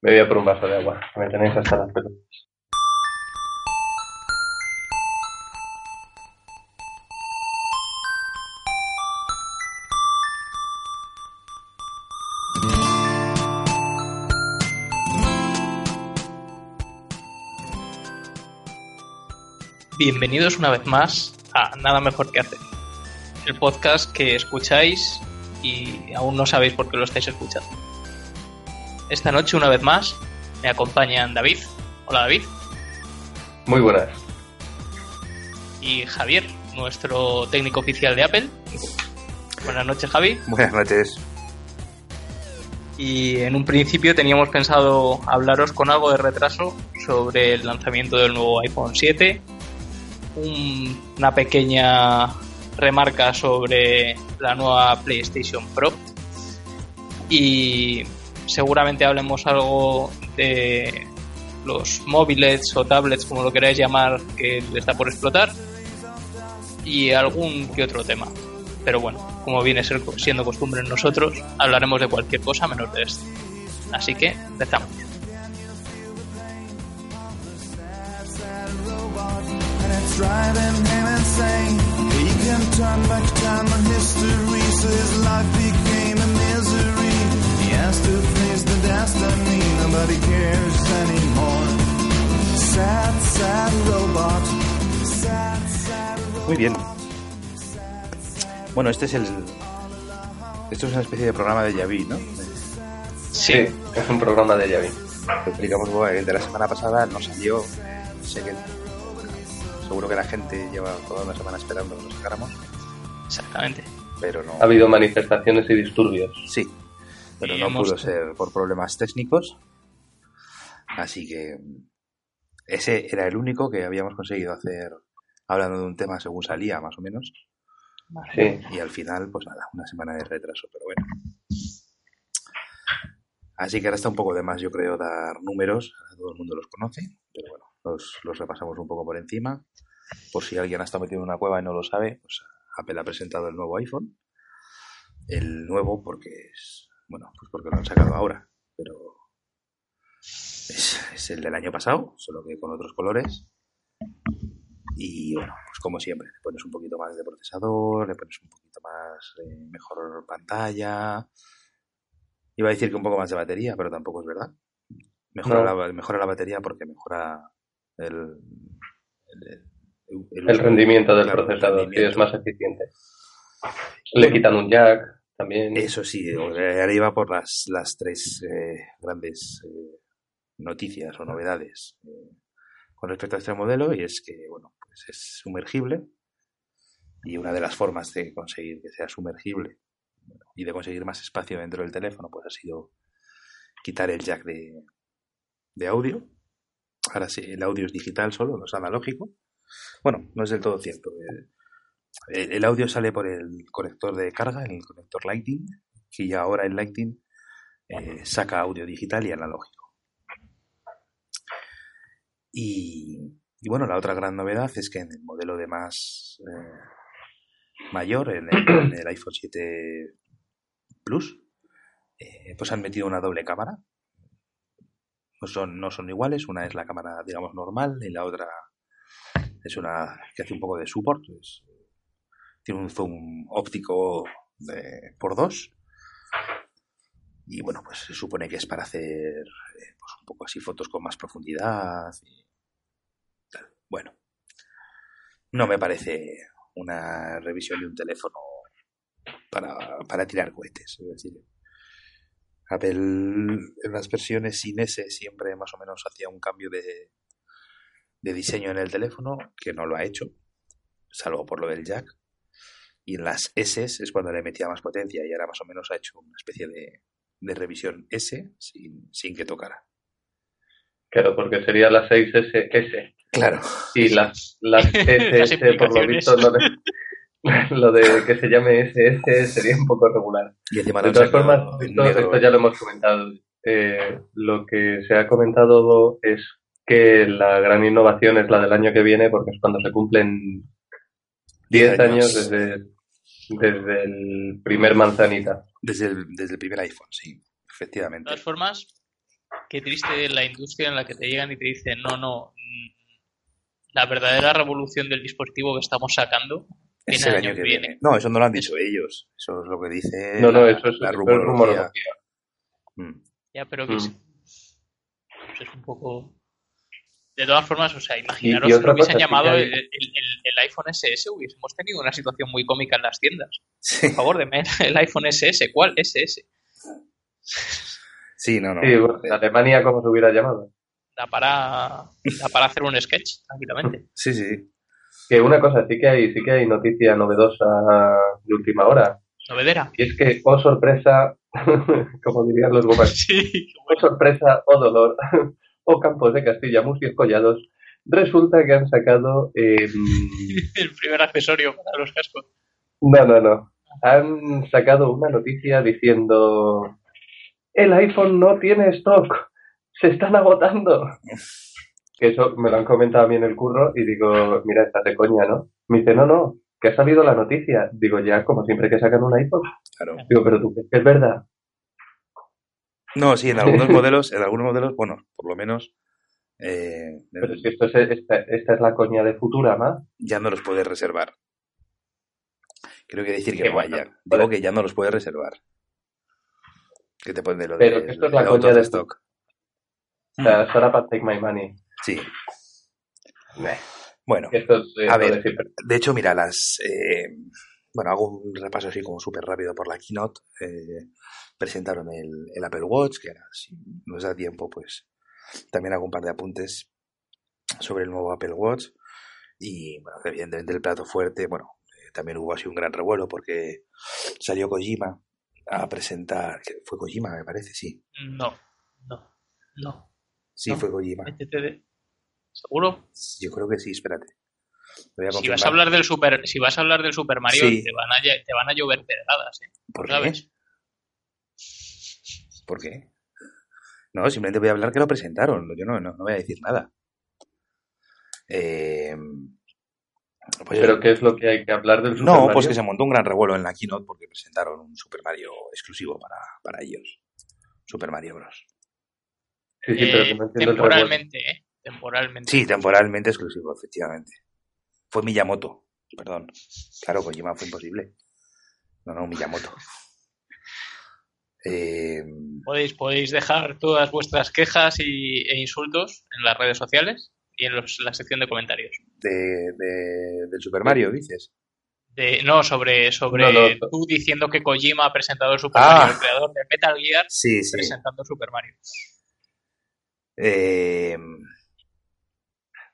Me voy a por un vaso de agua. Me tenéis hasta las pelotas. Bienvenidos una vez más a Nada Mejor que Hacer, el podcast que escucháis y aún no sabéis por qué lo estáis escuchando. Esta noche, una vez más, me acompañan David. Hola David. Muy buenas. Y Javier, nuestro técnico oficial de Apple. Buenas noches, Javi. Buenas noches. Y en un principio teníamos pensado hablaros con algo de retraso sobre el lanzamiento del nuevo iPhone 7, un- una pequeña remarca sobre la nueva PlayStation Pro y seguramente hablemos algo de los móviles o tablets, como lo queráis llamar, que está por explotar y algún que otro tema. Pero bueno, como viene siendo costumbre en nosotros, hablaremos de cualquier cosa menos de esto. Así que empezamos. driving a misery. Muy bien. Bueno, este es el. Esto es una especie de programa de Yavi, ¿no? Sí, es un programa de Yavi. Lo explicamos, el de la semana pasada no salió. Sé que. Seguro que la gente lleva toda una semana esperando que lo sacáramos, Exactamente. pero no. Ha habido manifestaciones y disturbios. Sí, pero Y no hemos- pudo ser por problemas técnicos. Así que. Ese era el único que habíamos conseguido hacer hablando de un tema según salía, más o menos. Sí. Y al final, pues nada, una semana de retraso, pero bueno. Así que ahora está un poco de más, yo creo, dar números. Todo el mundo los conoce, pero bueno, los, los repasamos un poco por encima. Por si alguien ha estado metido en una cueva y no lo sabe, pues Apple ha presentado el nuevo iPhone. El nuevo porque es, bueno, pues porque lo han sacado ahora, pero es, es el del año pasado, solo que con otros colores. Y bueno, pues como siempre, le pones un poquito más de procesador, le pones un poquito más eh, mejor pantalla. Iba a decir que un poco más de batería, pero tampoco es verdad. Mejora, No. la, mejora la batería porque mejora el, el, El rendimiento del procesador, rendimiento. es más eficiente. Le quitan un jack también. Eso sí, ahora iba por las, las tres eh, grandes eh, noticias o novedades eh, con respecto a este modelo y es que, bueno, es sumergible y una de las formas de conseguir que sea sumergible y de conseguir más espacio dentro del teléfono pues ha sido quitar el jack de, de audio. Ahora sí, el audio es digital solo, no es analógico. Bueno, no es del todo cierto. El, el- el audio sale por el conector de carga, el conector Lightning, que ya ahora el Lightning eh, saca audio digital y analógico. Y, y bueno, la otra gran novedad es que en el modelo de más eh, mayor, en el, en el iPhone 7 Plus, eh, pues han metido una doble cámara. No son, no son iguales, una es la cámara, digamos, normal y la otra es una que hace un poco de support. tiene un zoom óptico de, por dos. Y bueno, pues se supone que es para hacer eh, pues un poco así fotos con más profundidad. y. Bueno, no me parece una revisión de un teléfono para, para tirar cohetes. Es decir, Apple en las versiones sin S siempre más o menos hacía un cambio de, de diseño en el teléfono, que no lo ha hecho, salvo por lo del jack. Y en las S es cuando le metía más potencia y ahora más o menos ha hecho una especie de, de revisión S sin, sin que tocara. Claro, porque sería la 6SS. Claro. Y las, las Las SS, por lo visto, lo de, lo de que se llame SS sería un poco regular. Y De todas formas, esto, negro. esto ya lo hemos comentado. Eh, lo que se ha comentado es que la gran innovación es la del año que viene, porque es cuando se cumplen 10 años desde, desde el primer manzanita. Desde el, desde el primer iPhone, sí, De efectivamente. todas formas, qué triste la industria en la que te llegan y te dicen, no, no, la verdadera revolución del dispositivo que estamos sacando Es viene el año que viene. No, eso no lo han dicho ellos. Eso es lo que dice No, no, la, eso es, la es rumorología. Mm. Ya, pero que Mm. es, pues es un poco... De todas formas, o sea, imaginaros y que lo hubiesen llamado hay- el, el- el- el iPhone SS, hubiésemos tenido una situación muy cómica en las tiendas. Sí, Por favor, deme el iPhone SS. ¿Cuál SS? sí, no, no. Sí, bueno, Alemania, ¿cómo se hubiera llamado? Da para, da para hacer un sketch, tranquilamente. Sí, sí. Que una cosa, sí que hay, sí que hay noticia novedosa de última hora. Novedera. Y es que, oh sorpresa, como dirían los gomas, Sí, qué oh bueno. sorpresa, oh dolor, oh campos de Castilla, Murcia Collados, resulta que han sacado... eh, el primer accesorio para los cascos. no, no, no. Han sacado una noticia diciendo... El iPhone no tiene stock, se están agotando. Que eso me lo han comentado a mí en el curro y digo, mira, estás de coña, ¿no? Me dice, no, no, que ha salido la noticia. Digo, ya, como siempre que sacan un iPhone. Claro. Digo, pero tú, crees que es verdad. No, sí, en algunos modelos, en algunos modelos, bueno, por lo menos eh, Pero es que esto es, esta, esta es la coña de Futurama. ya no los puedes reservar. Quiero que decir que no bueno. Digo que ya no los puedes reservar. Que te ponen de lo Pero de, que esto es la coña de- stock. O sea, shut up and take my money. Sí. Meh, Bueno, Esto es, eh, A ver. de hecho, mira, las. eh, bueno, hago un repaso así como súper rápido por la keynote. Eh, presentaron el, el Apple Watch, que ahora, si nos da tiempo, pues también hago un par de apuntes sobre el nuevo Apple Watch. Y, bueno, evidentemente el plato fuerte, bueno, eh, también hubo así un gran revuelo porque salió Kojima a presentar. ¿Fue Kojima, me parece? Sí. No, no, no. Sí, No. fue Kojima. NTT. ¿Seguro? Yo creo que sí, espérate. Lo voy a Si vas a hablar del Super, si vas a hablar del Super Mario, Sí. te, van a, te van a llover pedradas, ¿eh? ¿Por qué? ¿Sabes? ¿Por qué? No, simplemente voy a hablar que lo presentaron. Yo no, no, no voy a decir nada. Eh, pues Pero ¿qué es lo que hay que hablar del Super no, Mario? pues que se montó un gran revuelo en la keynote porque presentaron un Super Mario exclusivo para, para ellos. Super Mario Bros. Sí, sí, pero Eh, que no entiendo el revuelo. temporalmente, ¿eh? Temporalmente. Sí, temporalmente exclusivo, efectivamente. Fue Miyamoto, perdón. Claro, Kojima fue imposible. No, no, Miyamoto. Eh, Podéis, podéis dejar todas vuestras quejas y, e insultos en las redes sociales y en los- la sección de comentarios. de, de- del Super Mario, dices. De, no, sobre, sobre No, no. tú diciendo que Kojima ha presentado el Super Ah. Mario, el creador de Metal Gear, Sí, sí. presentando Super Mario. Eh,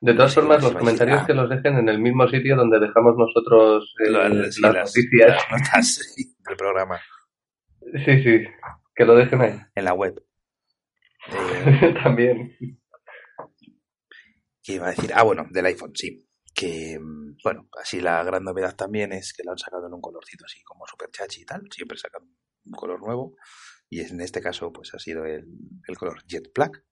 De todas formas, los comentarios ah. que los dejen en el mismo sitio donde dejamos nosotros eh, Las- las, sí, las- noticias. las notas sí, del programa Sí, sí, que lo dejen ahí. en la web. Eh, También. ¿Qué iba a decir? Ah, bueno, del iPhone, sí. Que, mm, bueno, así la gran novedad también es que lo han sacado en un colorcito así como super chachi y tal. Siempre sacan un color nuevo. Y en este caso, pues ha sido el, el color Jet Black,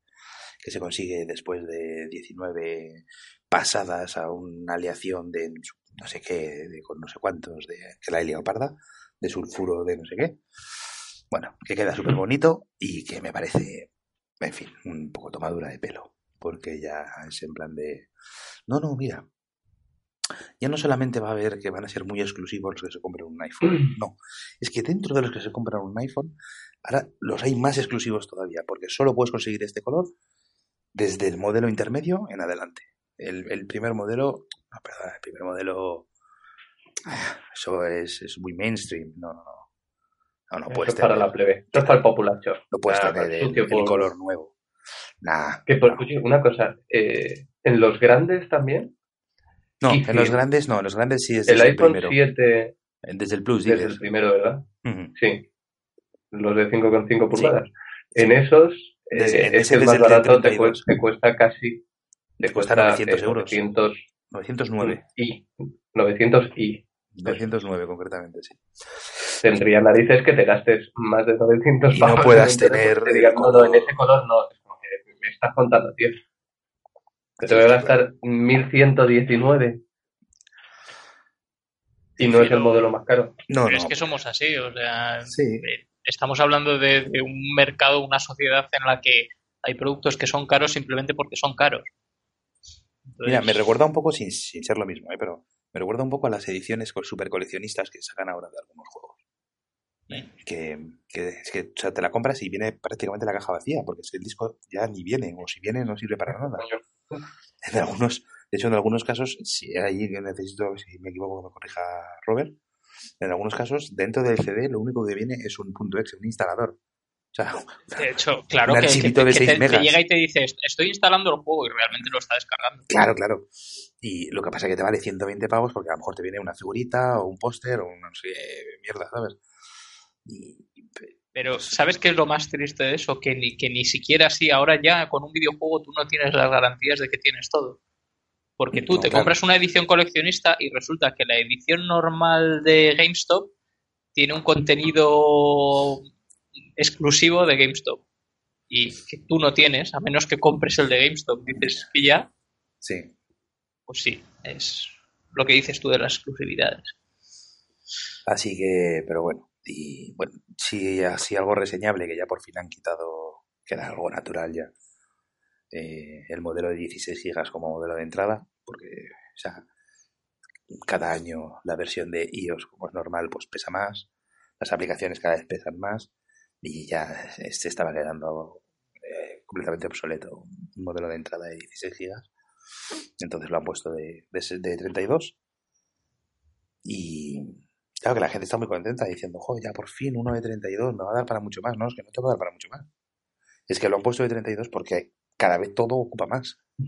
que se consigue después de 19 pasadas a una aleación de no sé qué, de, con no sé cuántos, de que la he liado parda, de sulfuro de no sé qué. Bueno, que queda súper bonito y que me parece, en fin, un poco tomadura de pelo. Porque ya es en plan de. No, no, mira. Ya no solamente va a haber que van a ser muy exclusivos los que se compran un iPhone. No. Es que dentro de los que se compran un iPhone, ahora los hay más exclusivos todavía. Porque solo puedes conseguir este color desde el modelo intermedio en adelante. El, el primer modelo. No, perdón, el primer modelo. ah, Eso es, es muy mainstream. No, no, no. No, no puedes es para tener, la plebe. Esto es para el populacho. no puedes Ah, tener el, el por- color nuevo. Nah. Que por, no. oye, una cosa, eh, en los grandes también, No, en los grandes no, en los grandes sí es el desde iPhone primero. 7 Desde el Plus, desde dices. el primero, ¿verdad? Sí. los de 5,5 pulgadas. En esos, eh, Desde- en es ese el más barato, te 32. cuesta, te cuesta casi. Te Cuesta cuesta 900 eh, euros. 900 909. y 900 y 909 concretamente, sí. tendría narices que te gastes más de 900 Y no puedas tener que te digan, no, no, en ese color no. Es como que me estás contando, tío. Que te voy a gastar 1119 y no es el modelo más caro. No, Pero no. es que somos así, o sea, Sí. eh, estamos hablando de, de un mercado, una sociedad en la que hay productos que son caros simplemente porque son caros. Mira, me recuerda un poco, sin, sin ser lo mismo, ¿eh? pero me recuerda un poco a las ediciones super coleccionistas que sacan ahora de algunos juegos. Que, que es que o sea, te la compras y viene prácticamente la caja vacía, porque es que el disco ya ni viene, o si viene no sirve para nada. En algunos, de hecho, en algunos casos, si ahí que necesito, si me equivoco, que me corrija Robert, en algunos casos, dentro del CD lo único que viene es un punto .exe, un instalador. O sea, de hecho, claro un que, que- de que te, llega y te dice, estoy instalando el juego y realmente lo está descargando. Claro, claro. Y lo que pasa es que te vale 120 pavos porque a lo mejor te viene una figurita o un póster o una no sé mierda, ¿sabes? Y- Pero ¿sabes qué es lo más triste de eso? Que ni, que ni siquiera así, ahora ya con un videojuego tú no tienes las garantías de que tienes todo. Porque tú No, te claro. compras una edición coleccionista y resulta que la edición normal de GameStop tiene un contenido exclusivo de GameStop. Y que tú no tienes, a menos que compres el de GameStop. Dices que ya, sí. pues sí, es lo que dices tú de las exclusividades. Así que, pero bueno. Y bueno, sí, así algo reseñable que ya por fin han quitado, que era algo natural ya, eh, el modelo de 16 gigas como modelo de entrada, porque, cada año la versión de iOS, como es normal, pues pesa más, las aplicaciones cada vez pesan más, y ya se estaba quedando eh, completamente obsoleto un modelo de entrada de 16 gigas. Entonces lo han puesto de, de, de 32. Y claro que la gente está muy contenta diciendo, joder, ya por fin uno de 32 me va a dar para mucho más. No, es que no te va a dar para mucho más. Es que lo han puesto de 32 porque cada vez todo ocupa más.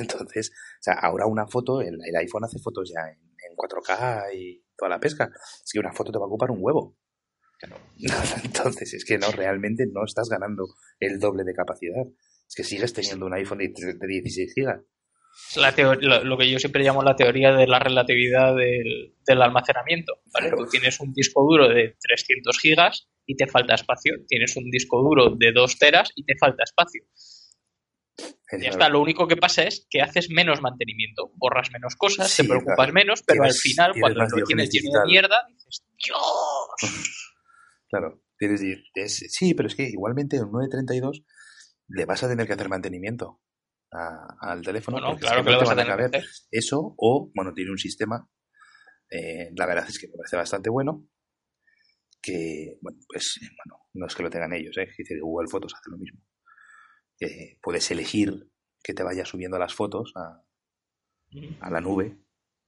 Entonces, o sea, ahora una foto, el, el iPhone hace fotos ya en, en 4K y toda la pesca. Es que una foto te va a ocupar un huevo. Entonces, es que no, realmente no estás ganando el doble de capacidad. Es que sigues teniendo un iPhone de, de 16 gigas. La lo, lo que yo siempre llamo la teoría de la relatividad del, del almacenamiento. ¿vale? Claro. Tú tienes un disco duro de 300 gigas y te falta espacio. Tienes un disco duro de 2 teras y te falta espacio. Ya está, lo único que pasa es que haces menos mantenimiento, borras menos cosas, Sí, te preocupas claro. menos, pero Tienes- al final, tienes cuando lo tienes lleno de mierda, dices, ¡Dios! Claro, tienes, es- sí, pero es que igualmente en un 932 le vas a tener que hacer mantenimiento a- al teléfono. Porque es claro que no lo te vas a tener que hacer. Eso, o, bueno, tiene un sistema, eh, la verdad es que me parece bastante bueno, que, bueno, pues, bueno, no es que lo tengan ellos, ¿eh? Es Google Fotos hace lo mismo. Que puedes elegir que te vaya subiendo las fotos a, a la nube.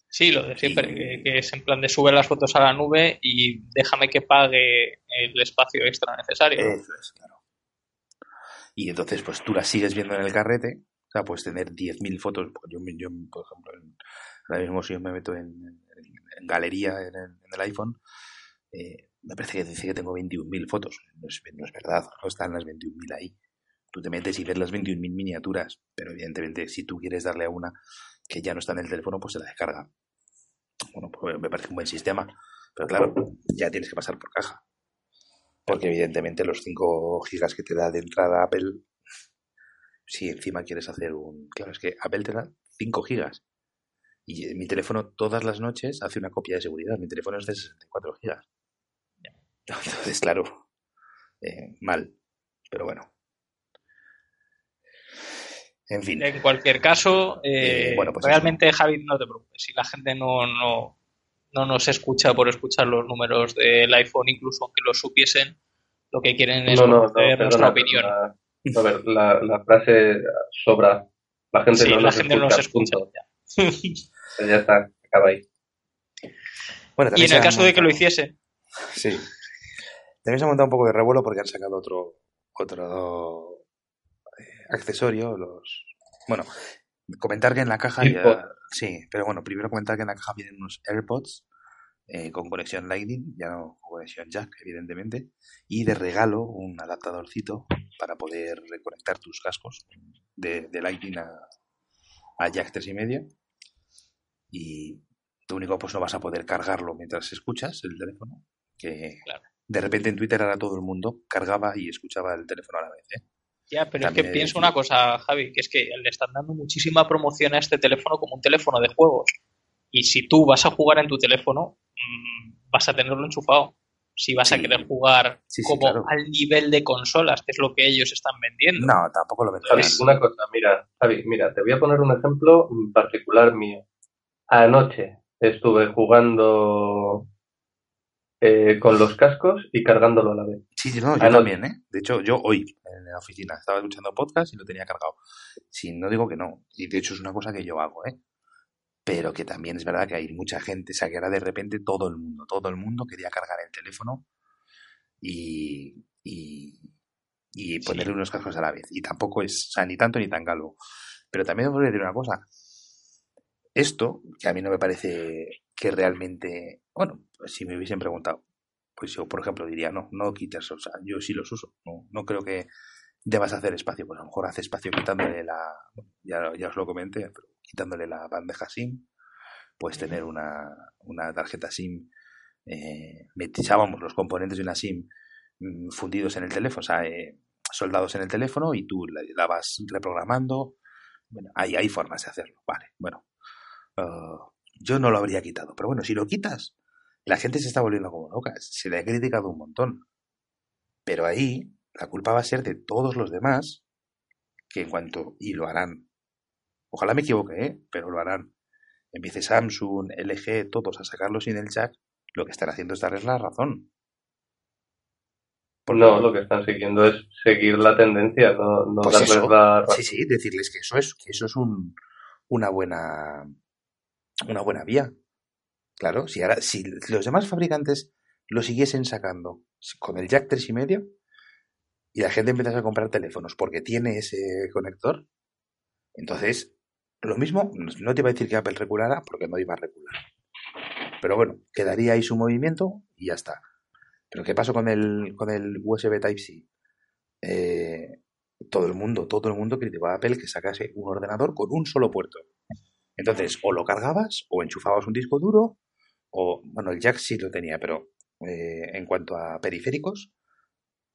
Sí, lo de siempre, Y- que, que es en plan de sube las fotos a la nube y déjame que pague el espacio extra necesario. Eso es, claro. Y entonces, pues tú las sigues viendo en el carrete. O sea, puedes tener 10.000 fotos. Yo, yo, por ejemplo, en- ahora mismo si yo me meto en, en- en galería en el, en el iPhone, eh, me parece que dice que tengo 21.000 fotos. No es, no es verdad, no están las 21.000 ahí. Tú te metes y ves las 21.000 miniaturas, pero evidentemente si tú quieres darle a una que ya no está en el teléfono, pues se la descarga. Bueno, pues me parece un buen sistema. Pero claro, ya tienes que pasar por caja. Porque evidentemente los 5 gigas que te da de entrada Apple, si encima quieres hacer un... Claro, es que Apple te da 5 gigas. Y mi teléfono todas las noches hace una copia de seguridad. Mi teléfono es de 64 gigas. Entonces, claro, eh, mal. Pero bueno. En fin. En cualquier caso, eh, Eh, bueno, pues realmente, Javi, no te preocupes. Si la gente no, no, no nos escucha por escuchar los números del iPhone, incluso aunque los supiesen, lo que quieren es No, no, no, conocer nuestra opinión. perdona. A ver, la, la frase sobra. La gente Sí, no la nos gente escucha, nos escucha. punto. ya. Ya está, acaba ahí. Bueno, Y en el caso de que lo hiciese, Sí. También se ha montado un poco de revuelo porque han sacado otro otro accesorio, los bueno, comentar que en la caja ya- sí, pero bueno, primero comentar que en la caja vienen unos AirPods eh, con conexión Lightning, ya no con conexión Jack, evidentemente, y de regalo un adaptadorcito para poder reconectar tus cascos de, de Lightning a, a Jack 3,5 y tú único pues no vas a poder cargarlo mientras escuchas el teléfono, que Claro. de repente en Twitter ahora todo el mundo cargaba y escuchaba el teléfono a la vez. ¿eh? Ya, pero También es que pienso una cosa, Javi, que es que le están dando muchísima promoción a este teléfono como un teléfono de juegos. Y si tú vas a jugar en tu teléfono, mm, vas a tenerlo enchufado. Si vas a querer jugar Sí, sí, como claro. al nivel de consolas, que es lo que ellos están vendiendo. No, tampoco lo veo. Javi, una cosa, mira, Javi, mira, te voy a poner un ejemplo particular mío. Anoche estuve jugando eh, con los cascos y cargándolo a la vez. Sí, no, yo Ah, también, ¿eh? De hecho, yo hoy en la oficina estaba escuchando podcast y lo tenía cargado. Sí, no digo que no. Y de hecho es una cosa que yo hago, ¿eh? Pero que también es verdad que hay mucha gente, o sea, que ahora de repente todo el mundo, todo el mundo quería cargar el teléfono y, y, y ponerle unos cascos a la vez. Y tampoco es, o sea, ni tanto ni tan calvo. Pero también os voy a decir una cosa. Esto, que a mí no me parece que realmente, bueno, pues si me hubiesen preguntado, pues yo, por ejemplo, diría, no, no quites, o sea, yo sí los uso, no, no creo que debas hacer espacio, pues a lo mejor hace espacio quitándole la, ya, ya os lo comenté, pero quitándole la bandeja SIM, puedes tener una, una tarjeta SIM, eh, metíamos los componentes de una SIM mm, fundidos en el teléfono, o sea, eh, soldados en el teléfono y tú la, la vas reprogramando, bueno, hay, hay formas de hacerlo, vale, bueno, uh, yo no lo habría quitado, pero bueno, si lo quitas, la gente se está volviendo como loca, se le ha criticado un montón, pero ahí la culpa va a ser de todos los demás que en cuanto, y lo harán, ojalá me equivoque, ¿eh? pero lo harán, empiece Samsung, LG, todos a sacarlo sin el jack, lo que están haciendo es darles la razón. Porque- No, lo que están siguiendo es seguir la tendencia, no, no Pues darles eso, la razón. sí, sí, decirles que eso es, que eso es un, una buena, una buena vía. Claro, si ahora, si los demás fabricantes lo siguiesen sacando con el jack tres y medio y la gente empezase a comprar teléfonos porque tiene ese conector, entonces lo mismo, no te iba a decir que Apple reculara porque no iba a recular. Pero bueno, quedaría ahí su movimiento y ya está. Pero ¿qué pasó con el, con el USB Type-C? Eh, todo el mundo, todo el mundo criticó a Apple que sacase un ordenador con un solo puerto. Entonces, o lo cargabas, o enchufabas un disco duro, o, bueno, el jack sí lo tenía, pero eh, en cuanto a periféricos,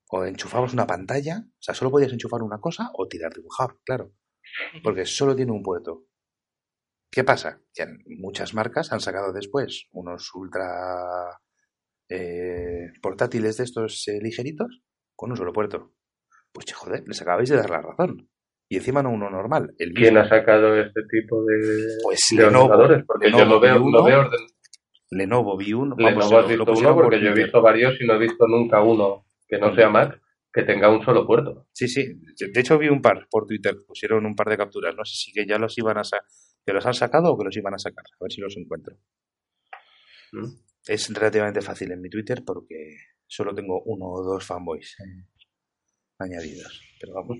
o enchufabas una pantalla, o sea, solo podías enchufar una cosa o tirar de un hub, claro, porque solo tiene un puerto. ¿Qué pasa? Que muchas marcas han sacado después unos ultra eh, portátiles de estos eh, ligeritos con un solo puerto. Pues che, joder, les acabáis de dar la razón. Y encima no uno normal, el mismo. ¿Quién ha sacado este tipo de, Pues de Lenovo, ordenadores? Porque yo lo veo, lo veo orden- Lenovo vi uno. Lenovo has lo visto uno por porque yo he visto varios y no he visto nunca uno que no sea Mac que tenga un solo puerto. Sí, sí. De hecho vi un par por Twitter, pusieron un par de capturas. No sé si que ya los iban a que los han sacado o que los iban a sacar. A ver si los encuentro. ¿Mm? Es relativamente fácil en mi Twitter porque solo tengo uno o dos fanboys eh, añadidos. Pero vamos.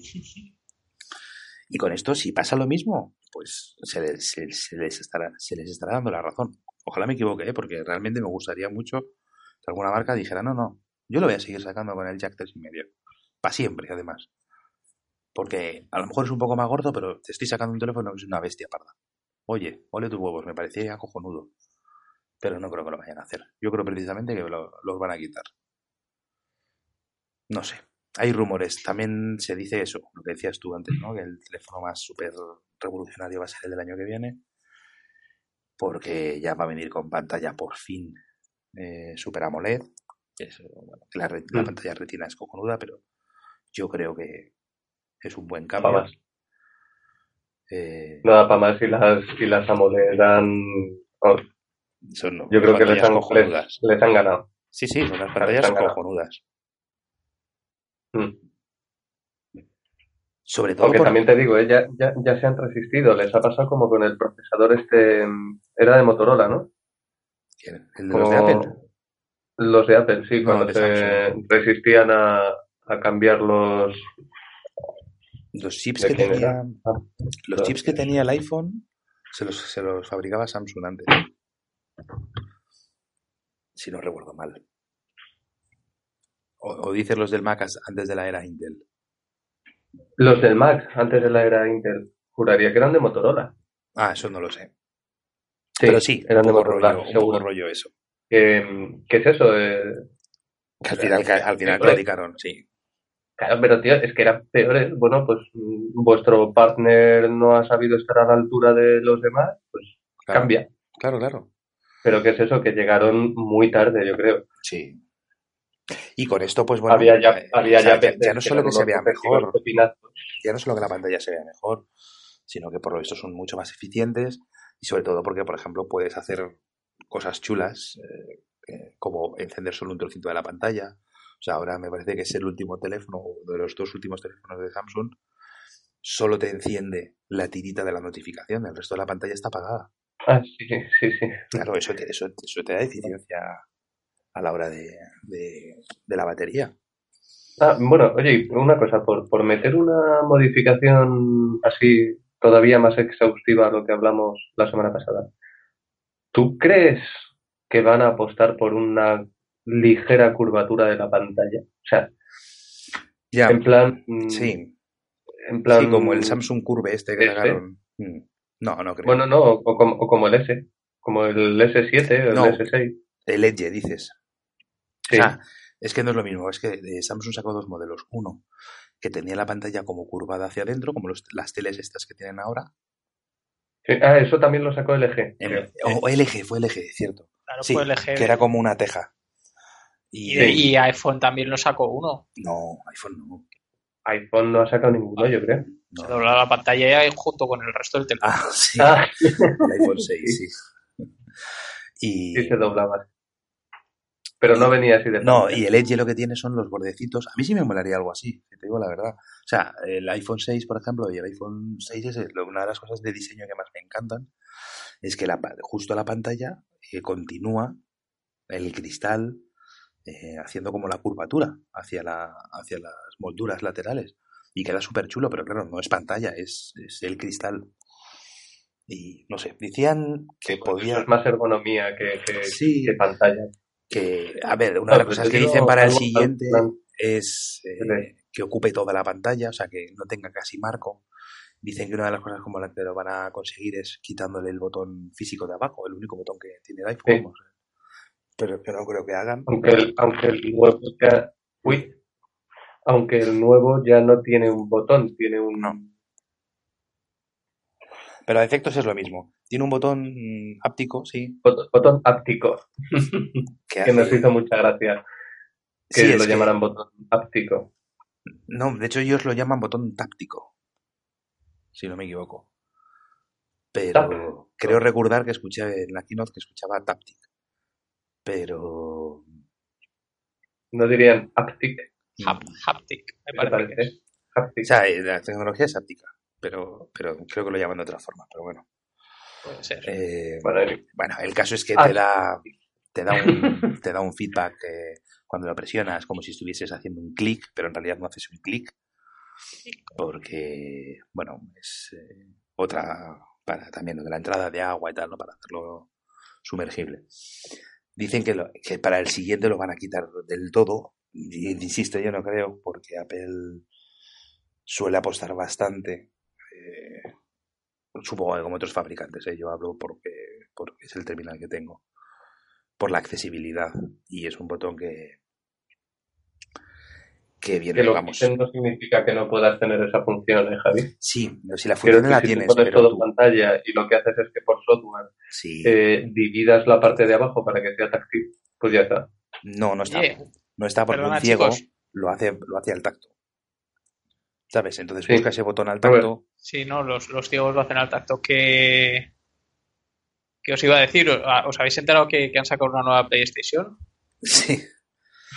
Y con esto, si pasa lo mismo, pues se les, se- se les estará, se les estará dando la razón. Ojalá me equivoque, ¿eh? porque realmente me gustaría mucho que alguna marca dijera, no, no, yo lo voy a seguir sacando con el Jack 3 y medio. Para siempre, además. Porque a lo mejor es un poco más gordo, pero te estoy sacando un teléfono que es una bestia parda. Oye, ole tus huevos, me parecía cojonudo. Pero no creo que lo vayan a hacer. Yo creo precisamente que lo- los van a quitar. No sé. Hay rumores. También se dice eso, lo que decías tú antes, ¿no? Que el teléfono más súper revolucionario va a ser el del año que viene. Porque ya va a venir con pantalla por fin eh, Super AMOLED. Eso, bueno, la, re- la Mm. pantalla retina es cojonuda, pero yo creo que es un buen cambio. Eh, Nada para más y las, y las AMOLED dan... oh, son yo creo que les han, les, les han ganado. Sí, sí, son las pantallas cojonudas. Mm. Sobre todo Aunque por- también te digo, eh, ya, ya, ya se han resistido. Les ha pasado como con el procesador este... mm, Era de Motorola, ¿no? El de los de Apple. Los de Apple, sí, No, cuando se resistían a, a cambiar los... Los chips ¿De que tenía? Ah, los no. chips que tenía el iPhone se los, se los fabricaba Samsung antes. si no recuerdo mal. O, o dices los del Mac antes de la era Intel. Los del Mac, antes de la era Intel, juraría que eran de Motorola. Ah, eso no lo sé. Sí, Pero sí, eran un de Motorola, rollo, un poco rollo eso. Que, ¿Qué es eso? Eh, Que al final, al criticaron, sí. Claro, pero tío, es que eran peores. Bueno, pues vuestro partner no ha sabido estar a la altura de los demás, pues Claro, cambia. Claro, claro. Pero ¿qué es eso? Que llegaron muy tarde, yo creo. Sí. Y con esto, pues bueno, había ya, había ya ya, PCs ya no solo que se vea mejor, ya no solo que la pantalla se vea mejor, sino que por lo visto son mucho más eficientes y sobre todo porque, por ejemplo, puedes hacer cosas chulas eh, eh, como encender solo un trocito de la pantalla. O sea, ahora me parece que es el último teléfono, o de los dos últimos teléfonos de Samsung, solo te enciende la tirita de la notificación, el resto de la pantalla está apagada. Ah, sí, sí, sí. Claro, eso te, eso, eso te da eficiencia a la hora de, de, de la batería. Ah, bueno, oye, una cosa, por, por meter una modificación así todavía más exhaustiva a lo que hablamos la semana pasada, ¿tú crees que van a apostar por una ligera curvatura de la pantalla? O sea, Ya, en plan, sí, en plan, sí, como el Samsung Curve este que ¿Este? sacaron. Mm. No, no creo. bueno, no, o, o como, o como el S, como el S7 o el No. S6. El Edge, dices. Sí. Es que no es lo mismo, es que eh, Samsung sacó dos modelos. Uno, que tenía la pantalla como curvada hacia adentro, como los- las teles estas que tienen ahora. Sí, Ah, eso también lo sacó LG. O LG, fue LG, cierto. Claro, Sí, fue LG. que era como una teja. y, Y, de- y iPhone también lo sacó uno. no, iPhone no. iPhone no ha sacado ninguno, yo creo. no. Se doblaba la pantalla y junto con el resto del teléfono. Ah, sí, Ah, el iPhone 6, sí. Y, sí se doblaba. Pero no venía así de No, fácil. y el Edge lo que tiene son los bordecitos. A mí sí me molaría algo así, que te digo la verdad. O sea, el iPhone 6, por ejemplo, y el iPhone 6 es una de las cosas de diseño que más me encantan, es que la, justo la pantalla eh, continúa el cristal eh, haciendo como la curvatura hacia, la, hacia las molduras laterales. Y queda súper chulo, pero claro, no es pantalla, es, es el cristal. Y no sé, decían que Pues podía... eso es más ergonomía que, que, Sí. que pantalla. Que, a ver, una de las cosas que dicen para el siguiente es eh, que ocupe toda la pantalla, o sea, que no tenga casi marco. Dicen que una de las cosas como la que lo van a conseguir es quitándole el botón físico de abajo, el único botón que tiene el iPhone. Sí. Pero que no creo que hagan. Aunque el, aunque el nuevo uy, aunque el nuevo ya no tiene un botón, tiene un No. Pero a efectos es lo mismo. Tiene un botón mm, áptico, sí, bot- botón áptico, que, nos hizo mucha gracia que Sí, lo que- llamaran botón áptico. No, de hecho ellos lo llaman botón táctico, si no me equivoco. Pero creo recordar que escuché en la keynote que escuchaba Taptic. Pero... No dirían haptic, Hap- haptic, me ¿qué te parece. O sea, eh, la tecnología es áptica, pero, pero creo que lo llaman de otra forma. Pero bueno. Puede ser. Eh, Bueno, el- bueno, el caso es que Ah. te da, te da un, te da un feedback eh, cuando lo presionas, como si estuvieses haciendo un clic, pero en realidad no haces un clic. porque, bueno, es eh, otra para también lo de la entrada de agua y tal, ¿no? Para hacerlo sumergible. Dicen que, lo- que para el siguiente lo van a quitar del todo. Y, insisto, yo no creo, porque Apple suele apostar bastante. Supongo que como otros fabricantes, ¿eh? yo hablo porque, porque es el terminal que tengo. Por la accesibilidad. Y es un botón que. que viene, que lo vamos. quiten no significa que no puedas tener esa función, ¿eh, Javi? Sí, no, si la función la si tienes, tú pones pero todo tú- pantalla y lo que haces es que por software sí, eh, dividas la parte de abajo para que sea táctil, pues ya está. no, no está. No está porque perdona, un ciego chicos. lo hace, lo hace al tacto. ¿Sabes? Entonces Sí. busca ese botón al tacto. Sí, no, los, los ciegos lo hacen al tacto. Que, que os iba a decir, ¿os habéis enterado que, que han sacado una nueva PlayStation? Sí.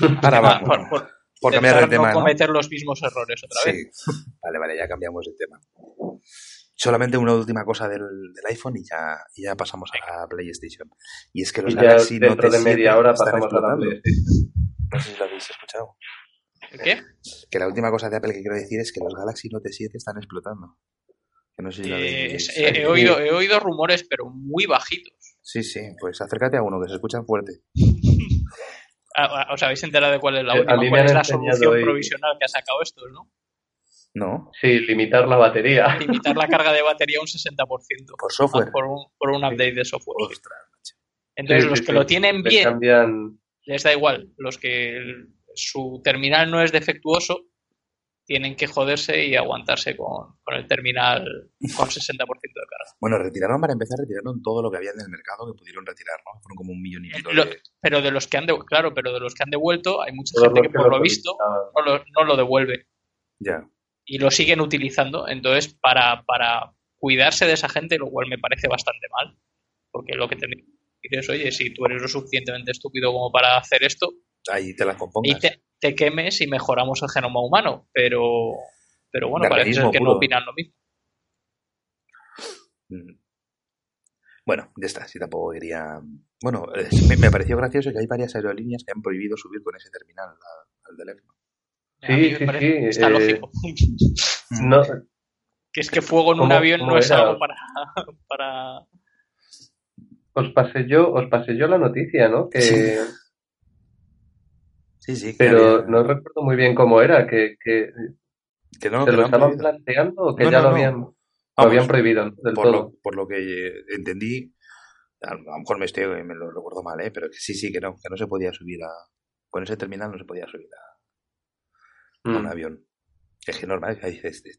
Ahora Ah, vamos. por, por Por cambiar de intentar tema, no ¿no? cometer los mismos errores otra vez. Vale, vale, ya cambiamos de tema. Solamente una última cosa del, del iPhone y ya, y ya pasamos a la PlayStation. Y es que los Y ya Galaxy dentro Note de media 7 hora pasamos a la. PlayStation. No sé si lo habéis escuchado. ¿Qué? Que la última cosa de Apple que quiero decir es que los Galaxy Note 7 están explotando. Que no sé si lo Eh, habéis... es- he, he oído, he oído rumores, pero muy bajitos. Sí, sí, pues acércate a uno que se escuchan fuerte. Ah, ah, ¿Os habéis enterado de cuál es la Eh, última? mí me ¿Cuál han es la solución hoy- provisional que ha sacado esto, no? No, Sí, limitar la batería. Limitar la carga de batería un 60%. por software. Por, un, por un update de software. Ostras, macho. Entonces, Sí, los sí, que sí. lo tienen bien, cambian. les da igual. Los que su terminal no es defectuoso, tienen que joderse y aguantarse con, con el terminal con 60% de carga. Bueno, retiraron para empezar, retiraron todo lo que había en el mercado que pudieron retirar, ¿no? Fueron como un millón y pico Lo- de... Pero de los que han de- claro, pero de los que han devuelto, hay mucha todos gente que por lo visto no lo, no lo devuelve Ya. y lo siguen utilizando. Entonces, para, para cuidarse de esa gente, lo cual me parece bastante mal, porque lo que te dices, oye, si tú eres lo suficientemente estúpido como para hacer esto, Ahí te las y compongas. te, te quemes y mejoramos el genoma humano, pero, pero bueno, parece ser que puro. no opinan lo mismo. Mm. Bueno, ya está, si tampoco quería... Bueno, me, me pareció gracioso que hay varias aerolíneas que han prohibido subir con ese terminal a- al teléfono. Sí, sí, está eh, lógico. No, que es que fuego en un ¿cómo- avión no es algo para, para... os pasé yo, os pasé yo la noticia, ¿no? Que, Sí, sí. pero había- no recuerdo muy bien cómo era, que, que que no, se que lo estaban prohibido. planteando o que No, ya no, lo no. habían, lo habían prohibido del por todo. lo, por lo que entendí, a lo a lo mejor me estoy me lo recuerdo mal, ¿eh? pero que sí, sí, que no, que no se podía subir a. Con ese terminal no se podía subir a, a un Mm. avión. Es que normal,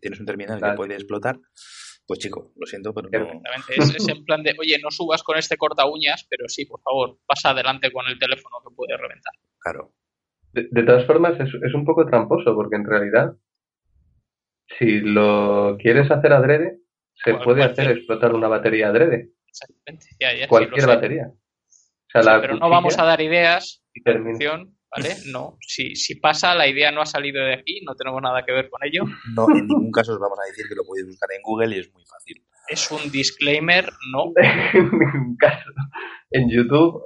tienes un terminal Claro. que puede explotar, pues chico, lo siento, pero no. Exactamente, es, es en plan de, oye, no subas con este corta uñas, pero sí, por favor, pasa adelante con el teléfono que puede reventar. Claro. De, de todas formas, es, es un poco tramposo, porque en realidad, si lo quieres hacer adrede, se Cual- puede hacer explotar una batería adrede, Exactamente, ya, cualquier batería. O sea, Sí, la pero no vamos a dar ideas, y termina. atención, ¿vale? No, si, si pasa, la idea no ha salido de aquí, no tenemos nada que ver con ello. No, en ningún caso os vamos a decir que lo podéis buscar en Google y es muy fácil. Es un disclaimer, no. en ningún caso. En YouTube,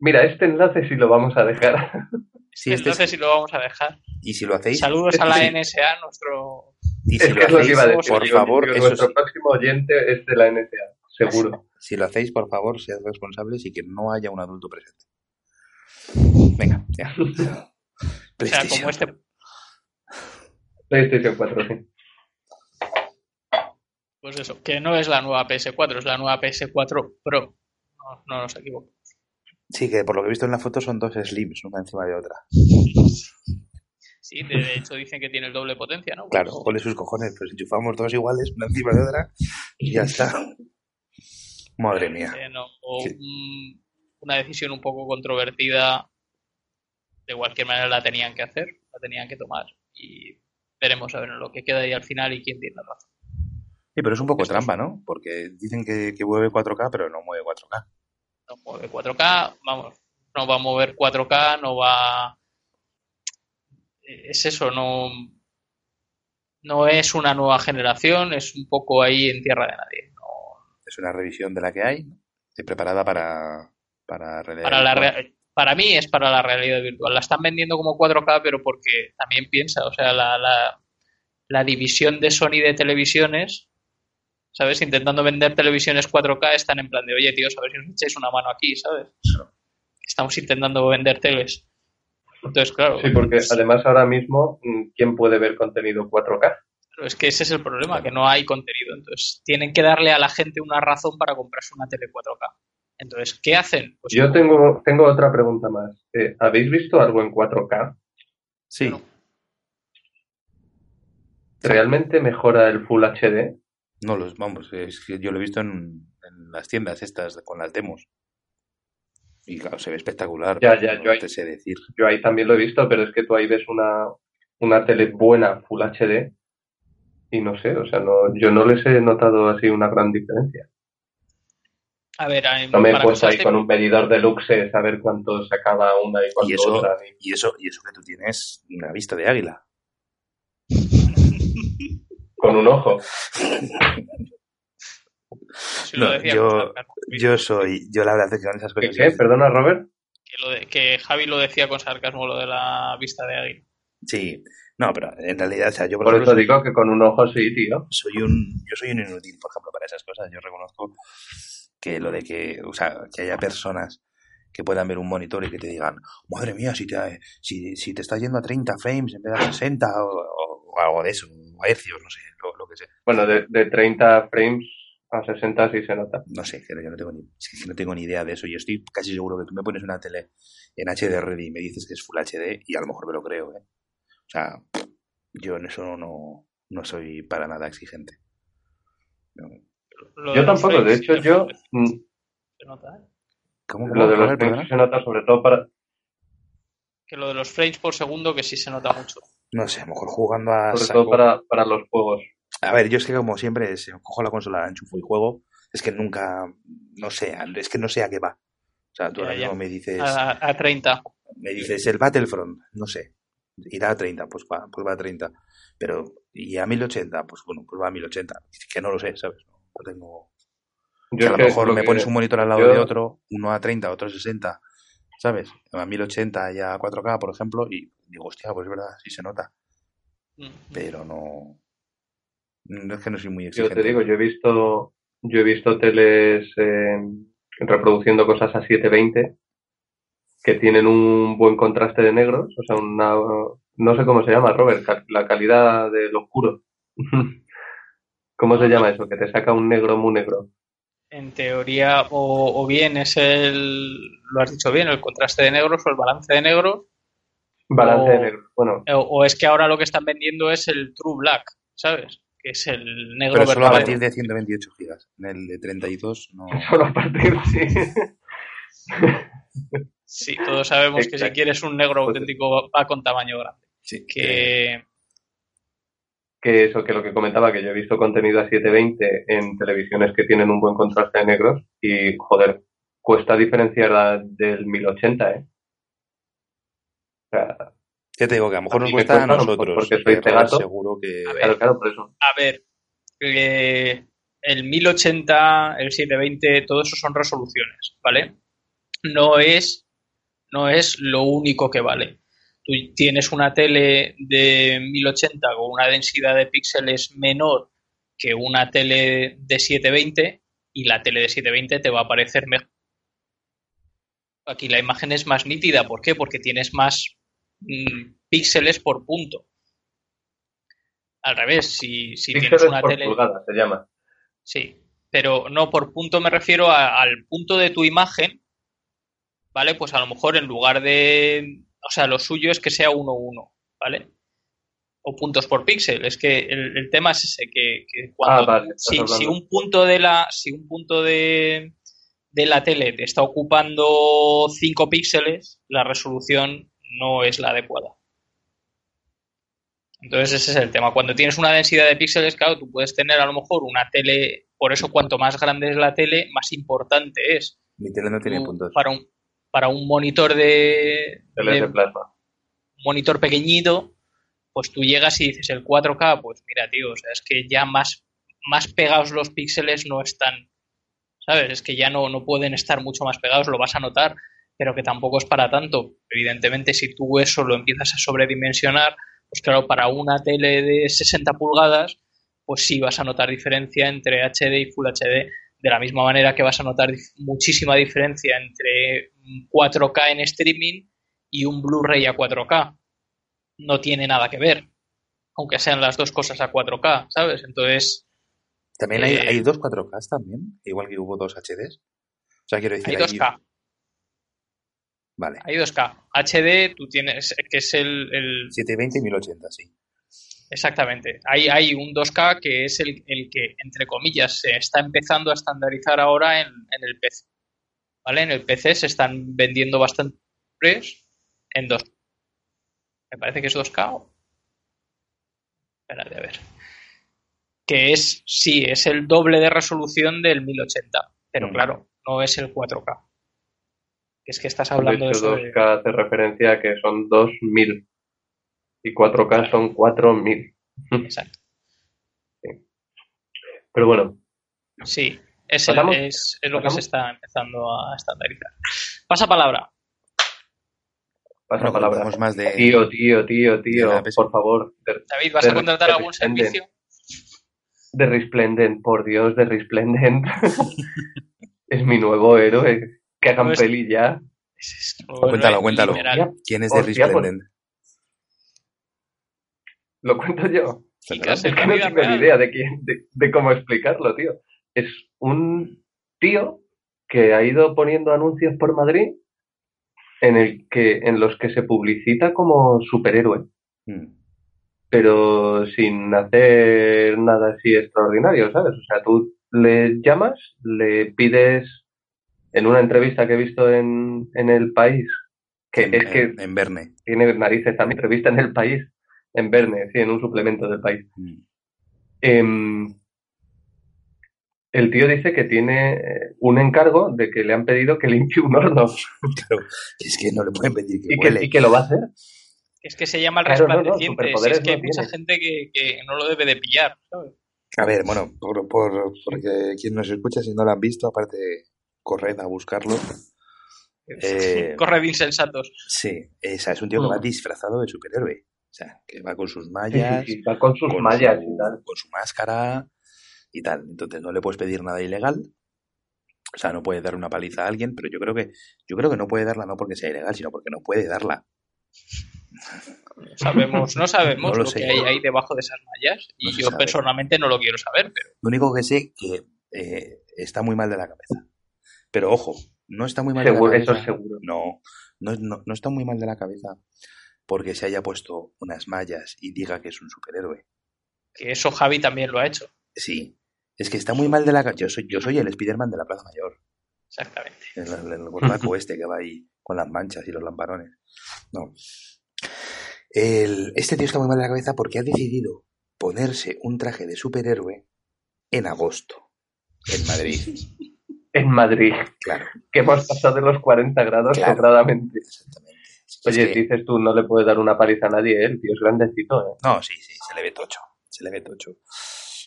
mira, este enlace sí lo vamos a dejar. Este es- Entonces, si lo vamos a dejar. y si lo hacéis, Saludos a la Sí. NSA, nuestro. y es si que lo es lo que hacéis, iba a decir. por digo, favor, eso nuestro sí, próximo oyente es de la NSA, seguro. si lo hacéis, por favor, sed responsables y que no haya un adulto presente. Venga, ya. O sea, PlayStation. como este. PlayStation 4, sí. Pues eso, que no es la nueva PS4, es la nueva PS4 Pro. No, no nos equivocamos. Sí, que por lo que he visto en la foto son dos slims, una encima de otra. Sí, de, hecho dicen que tiene el doble potencia, ¿no? Claro, ole sus cojones, pues enchufamos dos iguales, una encima de otra, y ya está. Madre mía. Eh, no, o Sí. un- una decisión un poco controvertida. De cualquier manera la tenían que hacer, la tenían que tomar. Y veremos a ver lo que queda ahí al final y quién tiene razón. Sí, pero es un poco trampa, ¿no? Porque dicen que, que mueve 4K, pero no mueve 4K. No mueve 4K, vamos, no va a mover 4K, no va. Es eso, no. No es una nueva generación, es un poco ahí en tierra de nadie. No, Es una revisión de la que hay, preparada para, para realidad para, la para mí es para la realidad virtual. La están vendiendo como 4K, pero porque también piensa, o sea, la, la, la división de Sony de televisiones, ¿sabes? Intentando vender televisiones 4K, están en plan de, oye, tíos, a ver si nos echáis una mano aquí, ¿sabes? Estamos intentando vender teles. Entonces, claro, Sí, porque además ahora mismo, mm, ¿quién puede ver contenido 4K? Pero es que ese es el problema, que no hay contenido. Entonces, tienen que darle a la gente una razón para comprarse una tele 4K. Entonces, ¿qué hacen? Pues Yo tengo, tengo otra pregunta más. Eh, ¿Habéis visto algo en 4K? Sí. ¿Realmente mejora el Full HD? No los, vamos, es que yo lo he visto en, en las tiendas estas con las demos. Y claro, se ve espectacular. Ya, ya, no yo ahí- te sé decir. Yo ahí también lo he visto, pero es que tú ahí ves una, una tele buena Full HD y no sé, o sea, no, yo no les he notado así una gran diferencia. A ver, hay- No me he puesto ahí con un medidor de luxe a ver cuánto sacaba una y cuánto Y eso, otra. ni- y eso, y eso que tú tienes una vista de águila. Con un ojo. si lo No, decía yo- con sarcasmo. Yo soy, yo la verdad es que con esas ¿Qué, cosas. qué? Perdona, Robert. que, lo de- que Javi lo decía con sarcasmo, lo de la vista de águila. Sí, no, pero en realidad, o sea, yo por, Por eso soy- digo que con un ojo sí, tío. soy un yo soy un inútil por ejemplo para esas cosas yo reconozco que lo de que o sea que haya personas que puedan ver un monitor y que te digan, madre mía, si te, si, si te estás yendo a 30 frames en vez de a 60 o, o- o algo de eso, hercios, no sé, lo, lo que sea. Bueno, de, de 30 frames a 60 sí se nota. No sé, yo no tengo, ni, es que no tengo ni idea de eso. Yo estoy casi seguro que tú me pones una tele en HD Ready y me dices que es Full HD y a lo mejor me lo creo, ¿eh? O sea, yo en eso no, no soy para nada exigente. No. Yo tampoco, de hecho yo mm, se nota, ¿eh? ¿Cómo? lo de los frames se nota sobre todo para... Que lo de los frames por segundo que sí se nota mucho. No sé, a lo mejor jugando a Sobre saco- todo para, para los juegos. A ver, yo es que como siempre, si cojo la consola, la enchufo y juego, es que nunca, no sé, es que no sé a qué va. O sea, tú Ya, ahora ya. mismo me dices, A, a 30. me dices el Battlefront, no sé, irá a 30, pues va, pues va a 30. Pero, y a 1080, pues bueno, pues va a 1080. Es que no lo sé, ¿sabes? No, no tengo... Yo a lo mejor lo me pones un monitor al lado yo- de otro, uno a 30, otro a 60, ¿sabes? A 1080 y a 4K, por ejemplo, y digo, hostia, pues es verdad, sí se nota, Mm. pero no... No es que no soy muy Yo exigente. te digo, yo he visto, yo he visto teles eh, reproduciendo cosas a 720 que tienen un buen contraste de negros, o sea, una, no sé cómo se llama, Robert, la calidad del oscuro. ¿Cómo se llama eso? Que te saca un negro muy negro. En teoría, o, o bien es el, lo has dicho bien, el contraste de negros o el balance de negros, Balance O- de negro. Bueno, o, o es que ahora lo que están vendiendo es el True Black, ¿sabes? Que es el negro Pero solo a partir de 128 gigas. En el de 32 no... solo a partir, sí. Sí, todos sabemos que si quieres un negro auténtico va con tamaño grande. Sí, Que Que eso, que lo que comentaba, que yo he visto contenido a 720 en televisiones que tienen un buen contraste de negros y, joder, cuesta diferenciar la del 1080, ¿eh? O sea, Ya te digo que a lo mejor A nos cuesta a nosotros. porque soy pero cegato. seguro que... A ver. claro, claro, por eso. A ver, eh, el 1080, el 720, todo eso son resoluciones, ¿vale? No es, no es lo único que vale. Tú tienes una tele de 1080 con una densidad de píxeles menor que una tele de 720 y la tele de 720 te va a parecer mejor. Aquí la imagen es más nítida, ¿por qué? Porque tienes más mm, píxeles por punto. Al revés, si, si tienes una por tele. pulgada se llama. Sí, pero no por punto me refiero a- al punto de tu imagen, ¿vale? Pues a lo mejor en lugar de, o sea, lo suyo es que sea 1-1, ¿vale? O puntos por píxel. Es que el, el tema es ese, que, que cuando, Ah, vale, estás si, un punto de la, si un punto de, de la tele te está ocupando 5 píxeles, la resolución no es la adecuada. Entonces ese es el tema. Cuando tienes una densidad de píxeles, claro, tú puedes tener a lo mejor una tele, por eso cuanto más grande es la tele, más importante es. Mi tele no tiene Tú, puntos. Para un, para un monitor de, plasma. un monitor pequeñito, pues tú llegas y dices el 4K, pues mira, tío, o sea, es que ya más, más pegados los píxeles no están, ¿sabes? Es que ya no, no pueden estar mucho más pegados, lo vas a notar, pero que tampoco es para tanto. Evidentemente, si tú eso lo empiezas a sobredimensionar, pues claro, para una tele de 60 pulgadas, pues sí vas a notar diferencia entre HD y Full HD, de la misma manera que vas a notar muchísima diferencia entre un 4K en streaming y un Blu-ray a 4K. No tiene nada que ver, aunque sean las dos cosas a 4K, ¿sabes? Entonces, También hay, eh, hay dos 4Ks también, igual que hubo dos HDs. O sea, quiero decir, hay 2K, Vale, hay 2K. HD, tú tienes, que es el, el 720 y 1080, sí. Exactamente. Hay, hay un 2K que es el, el que, entre comillas, se está empezando a estandarizar ahora en, en el PC. ¿Vale? En el PC se están vendiendo bastantes en 2. Me parece que es 2K. o- Espérate, a ver. Que es, sí, es el doble de resolución del 1080. Pero Mm. claro, no es el 4K. Que es que estás De hablando de eso. de- 2K hace referencia a que son 2000 y 4K son 4000. Exacto. Pero bueno, Sí, es, es, es lo que se está empezando a estandarizar. Pasa palabra. pasa Bueno, palabra. hablamos más de... Tío, tío, tío, tío, por favor. De, David, ¿vas a contratar algún servicio? de Resplendent, por Dios, de Resplendent. es mi nuevo héroe. Que hagan Pues- peli ya. Es Cuéntalo, cuéntalo. liberal. ¿Quién es de pues- Resplendent? Lo cuento yo. Es que no tengo ni idea de, quién, de, de cómo explicarlo, tío. Es un tío que ha ido poniendo anuncios por Madrid en, el que, en los que se publicita como superhéroe, Mm. pero sin hacer nada así extraordinario, ¿sabes? O sea, tú le llamas, le pides en una entrevista que he visto en, en El País, que En, es que en- en Verne. tiene narices también, entrevista en El País, en Verne, sí, en un suplemento del País. Mm. Em, el tío dice que tiene eh, un encargo de que le han pedido que limpie un horno Claro, es que no le pueden pedir que y que, y que lo va a hacer. Es que se llama el Claro, no, no, resplandeciente. si es que hay mucha gente que, que no lo debe de pillar. ¿sabes? A ver, bueno, por, por, porque quien nos escucha, si no lo han visto, aparte, corred a buscarlo. Eh, Corre de insensatos. sí, esa es un tío que Mm. va disfrazado de superhéroe. O sea, que va con sus mallas, sí, sí, va con sus con mallas su- y tal. con su máscara y tal. Entonces no le puedes pedir nada ilegal. O sea, no puede dar una paliza a alguien, pero yo creo que yo creo que no puede darla no porque sea ilegal, sino porque no puede darla. Sabemos, no sabemos No lo lo, sé. que hay ahí debajo de esas mallas. Y No yo sabe. personalmente no lo quiero saber, pero Lo único que sé que eh, está muy mal de la cabeza. Pero ojo, no está muy mal de la eso cabeza. es seguro. No, no, no, no está muy mal de la cabeza porque se haya puesto unas mallas y diga que es un superhéroe. que eso Javi también lo ha hecho. Sí, es que está muy mal de la cabeza. Yo soy, yo soy el Spiderman de la Plaza Mayor. Exactamente. El, el gordaco este que va ahí con las manchas y los lamparones. No. El- este tío está muy mal de la cabeza porque ha decidido ponerse un traje de superhéroe en agosto en Madrid. En Madrid, Claro, que hemos pasado de los 40 grados Claro. sobradamente. Es Oye, que- dices tú, no le puedes dar una paliza a nadie, ¿eh? el tío es grandecito, ¿eh? No, sí, sí, se le ve tocho. Se le ve tocho.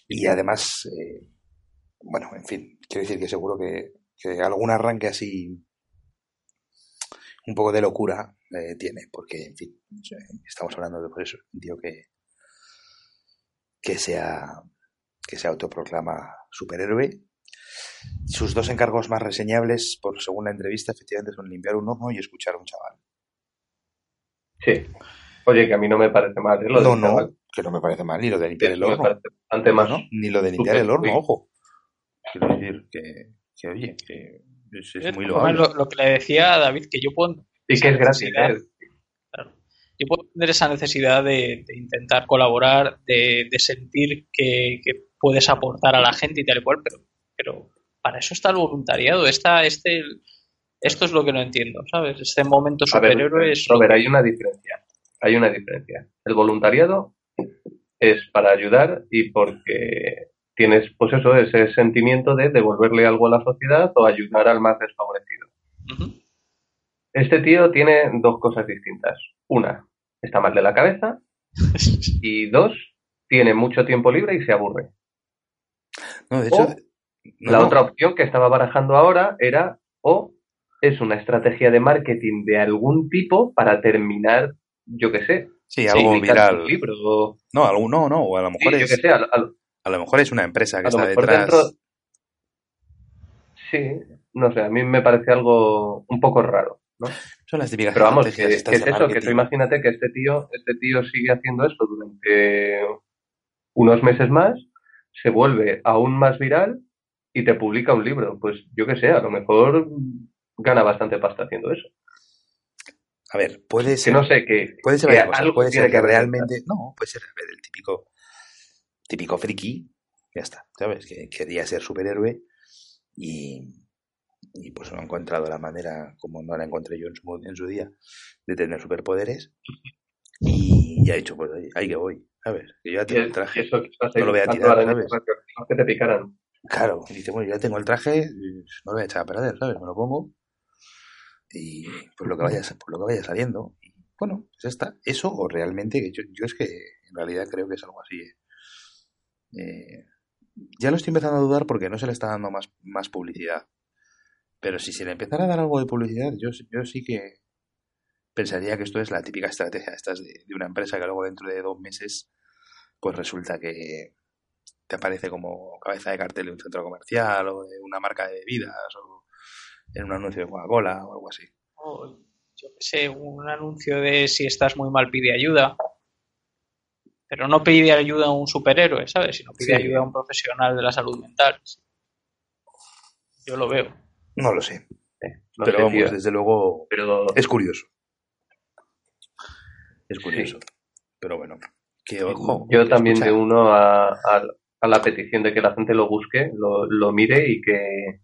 Y además, eh, bueno, en fin, quiero decir que seguro que, que algún arranque así, un poco de locura eh, tiene, porque, en fin, estamos hablando de por eso, un tío que, que sea que se autoproclama superhéroe. Sus dos encargos más reseñables, por según la entrevista, efectivamente son limpiar un horno y escuchar a un chaval. Sí. Oye, que a mí no me parece mal, ¿eh? Lo no, del no, que no me parece mal, ni lo de limpiar el Me horno. parece bastante más. No, ni lo de limpiar el horno, ojo. Quiero decir que, que oye, que es, es muy loable. lo, lo que le decía a David, que yo puedo, Y que es gratis. ¿eh? yo puedo tener esa necesidad de, de intentar colaborar, de, de sentir que, que puedes aportar a la gente y tal y cual, pero, pero para eso está el voluntariado. Está, este, esto es lo que no entiendo, ¿sabes? Este momento ver, superhéroe es Robert, que- hay una diferencia. Hay una diferencia. El voluntariado es para ayudar y porque tienes, pues eso, ese sentimiento de devolverle algo a la sociedad o ayudar al más desfavorecido. Este tío tiene dos cosas distintas. Una, está mal de la cabeza y dos, tiene mucho tiempo libre y se aburre. No, de hecho, o no, la no, otra opción que estaba barajando ahora era o es una estrategia de marketing de algún tipo para terminar, yo qué sé, sí, algo viral. un libro o No, algo, no, no, o a lo sí, mejor yo es, sé, a, a- a lo mejor es una empresa que a está detrás. dentro sí, no sé, a mí me parece algo un poco raro, ¿no? Son las típicas Pero vamos, que, que es eso, que tú imagínate que este tío, este tío sigue haciendo esto durante unos meses más, se vuelve aún más viral y te publica un libro. Pues yo qué sé, a lo mejor gana bastante pasta haciendo eso. A ver, puede Que ser, no sé, que, puede ser que cosas. algo Puede ser que realmente. No, puede ser el típico, típico friki. Ya está, ¿sabes? Que quería ser superhéroe y, y pues no ha encontrado la manera, como no la encontré yo en su, en su día, de tener superpoderes. Y ya ha dicho, pues ahí que voy. A ver, que yo ya tengo el traje. Eso que No lo voy a tirar, ¿sabes? que te picaran. Claro, y dice, bueno, ya tengo el traje, eh, no lo voy a echar a perder, ¿sabes? Me lo pongo y pues lo que vaya, pues lo que vaya saliendo. Y bueno, pues está. Eso o realmente, yo, yo es que en realidad creo que es algo así. ¿eh? Eh, ya lo estoy empezando a dudar porque no se le está dando más, más publicidad. Pero si se le empezara a dar algo de publicidad, yo, yo sí que pensaría que esto es la típica estrategia estas de, de una empresa que luego dentro de dos meses pues resulta que te aparece como cabeza de cartel de un centro comercial o de una marca de bebidas o en un anuncio de Coca-Cola o algo así. yo qué sé, un anuncio de si estás muy mal pide ayuda. Pero no pide ayuda a un superhéroe, ¿sabes? Sino pide Sí. ayuda a un profesional de la salud mental. Yo lo veo. No lo sé. Pero vamos, desde luego Pero es curioso. Es curioso. Pero bueno, que ojo. yo también escucha, de uno a, a, a la petición de que la gente lo busque, lo, lo mire y que,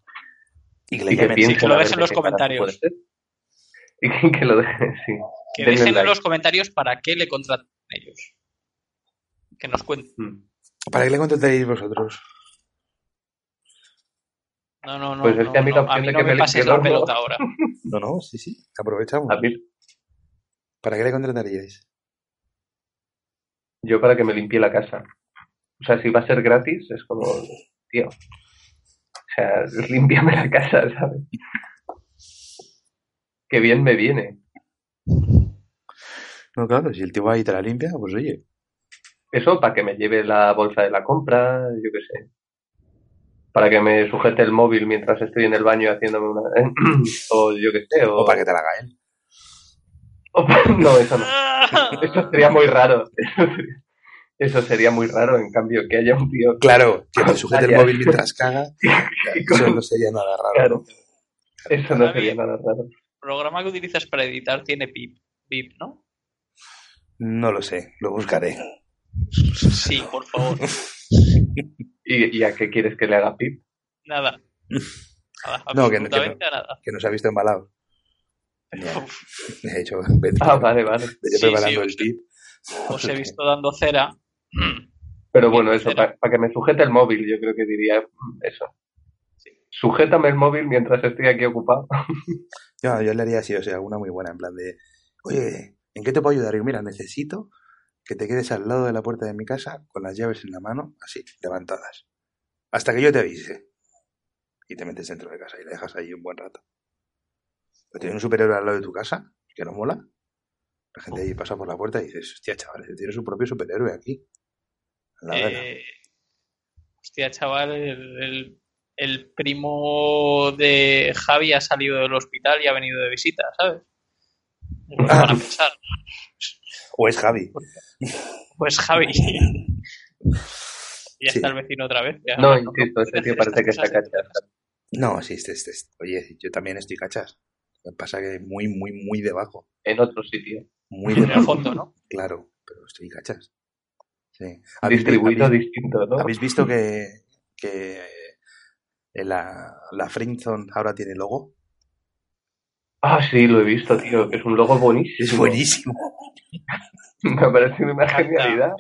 Y que le y que lo dejen en los comentarios. Y que, que lo dejen, sí. Que Denle dejen en like. los comentarios para qué le contratan ellos. Que nos cuenten. Mm. ¿Para qué le contrataréis vosotros? No, no, no. Pues es no, que a mí no, la mí no que me me pases la pelota ahora. No, no, sí, sí. Aprovechamos. A mí, ¿Para qué le contrataríais? yo para que me limpie la casa. O sea, si va a ser gratis, es como, tío. O sea, límpiame la casa, ¿sabes? Qué bien me viene. No, claro, si el tío va y te la limpia, pues oye. Eso para que me lleve la bolsa de la compra, yo qué sé. Para que me sujete el móvil mientras estoy en el baño haciéndome una... o yo qué sé, o... O para que te la haga él. o No, eso no. Eso sería muy raro. Eso sería, eso sería muy raro, en cambio, que haya un tío... Claro, que te sujete el móvil mientras caga. Eso no sería nada raro. Claro. Eso no sería nada raro. El programa que utilizas para editar tiene pip. Pip, ¿no? No lo sé, lo buscaré. Sí, por favor. ¿Y, y a qué quieres que le haga pip? Nada. Nada, No, que no- que no. nada. Que nos ha visto embalados. Uf, De hecho, Ah, vale, vale. vete Sí, preparando sí, el tip. Os he visto dando cera. Pero bueno, eso, para que me sujete el móvil, yo creo que diría mm, eso. Sujétame el móvil mientras estoy aquí ocupado. Yo, yo le haría así, o sea, una muy buena, en plan de, oye, ¿en qué te puedo ayudar? Y mira, necesito que te quedes al lado de la puerta de mi casa con las llaves en la mano, así, levantadas. Hasta que yo te avise. Y te metes dentro de casa y le dejas ahí un buen rato. Pero tienes un superhéroe al lado de tu casa, que no mola. La gente ahí pasa por la puerta y dices, hostia, chaval, tienes un propio superhéroe aquí. La- Eh, hostia, chaval, el, el- el primo de Javi ha salido del hospital y ha venido de visita, ¿sabes? Es lo que van a pensar. O es Javi. Pues Javi. ya Sí. está el vecino otra vez. ya No, insisto, ese tío parece que está cachas. No, sí, este, este, este. Oye, yo también estoy cachas. Me pasa que muy, muy, muy debajo. En otro sitio. Muy En el debajo. fondo, ¿no? Claro, pero estoy cachas. Sí. ¿Habéis, Distribuido habéis- distinto, ¿no? habéis visto que, que la, la Friendzone ahora tiene logo? Ah, sí, lo he visto, tío. Es un logo buenísimo. Es buenísimo. Me parece una genialidad.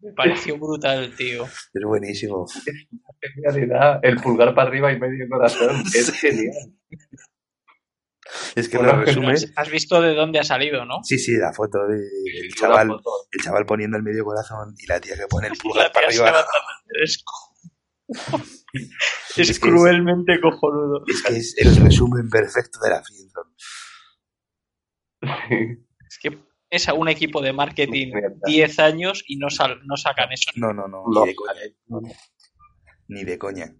Me pareció brutal, tío. Es buenísimo. Genialidad. El pulgar para arriba y medio corazón. Es genial. Es que Bueno, lo resume. Has, visto de dónde ha salido, ¿no? Sí, sí, la foto del chaval, foto. el chaval poniendo el medio corazón y la tía que pone el pulgar para arriba. Es, Es es que es- cruelmente cojonudo. Es que es el resumen perfecto de la Friendzone. Es que es a un equipo de marketing Mierda. 10 años y no, sal- no sacan eso. No, no, no, No, ni de coña. vale. Ni de coña.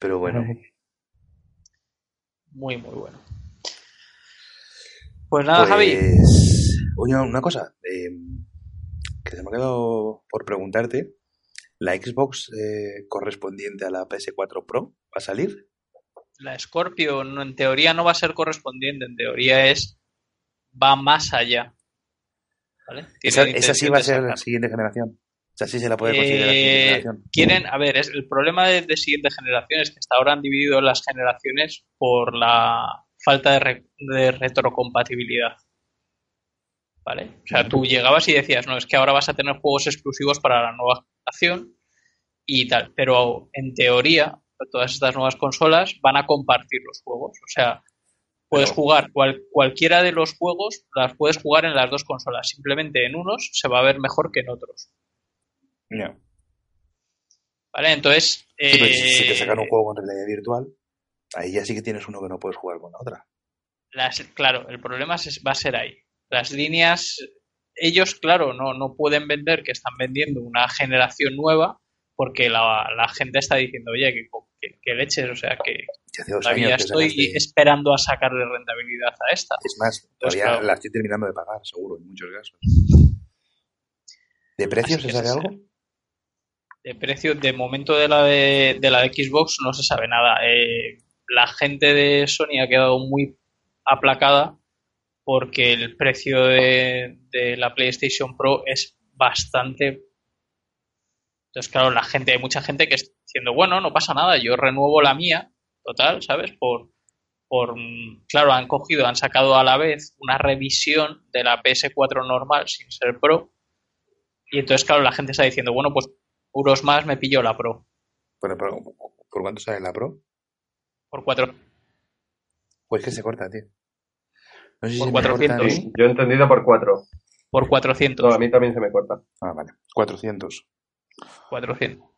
Pero bueno, Muy, muy bueno. Pues nada, Javi. pues... Oye, una cosa, eh, que se me ha quedado por preguntarte. ¿La Xbox eh, correspondiente a la PS4 Pro va a salir? La Scorpio no, en teoría no va a ser correspondiente, en teoría es va más allá. ¿Vale? Esa, sí va a ser la siguiente generación. Sea, sí se la puede considerar Eh, generación. quieren, a ver, es, el problema de, de siguiente generación es que hasta ahora han dividido las generaciones por la falta de, re- de retrocompatibilidad. ¿Vale? O sea, tú llegabas y decías, no, es que ahora vas a tener juegos exclusivos para la nueva generación y tal. Pero en teoría, todas estas nuevas consolas van a compartir los juegos. O sea, puedes jugar cual- cualquiera de los juegos, las puedes jugar en las dos consolas. Simplemente en unos se va a ver mejor que en otros. Ya. ¿Vale? Entonces. Sí, pero si, si te eh, sacan un juego con realidad virtual, ahí ya sí que tienes uno que no puedes jugar con la otra. las- claro, el problema es- va a ser ahí. Las líneas, ellos, claro, no, no pueden vender que están vendiendo una generación nueva porque la, la gente está diciendo, oye, que, que- que leches, o sea, que todavía estoy esperando a sacarle rentabilidad a esta. Es más, Entonces, todavía claro. la estoy terminando de pagar, seguro, en muchos casos. ¿De precios se sabe algo? De precio, de momento de la de, la de Xbox no se sabe nada. Eh, la gente de Sony ha quedado muy aplacada porque el precio de, de la PlayStation Pro es bastante. Entonces, claro, la gente, hay mucha gente que está diciendo, bueno, no pasa nada, yo renuevo la mía, total, ¿sabes? Por, por, claro, han cogido, han sacado a la vez una revisión de la PS4 normal sin ser Pro. Y entonces, claro, la gente está diciendo, bueno, pues euros más me pillo la Pro Bueno, pero, ¿por cuánto sale la Pro? por cuatro. Pues que se corta, tío. No sé si Por corta 400. a mí. Sí, yo he entendido por cuatro. Por 400. No, a mí también se me corta. Ah, vale. 400. 400.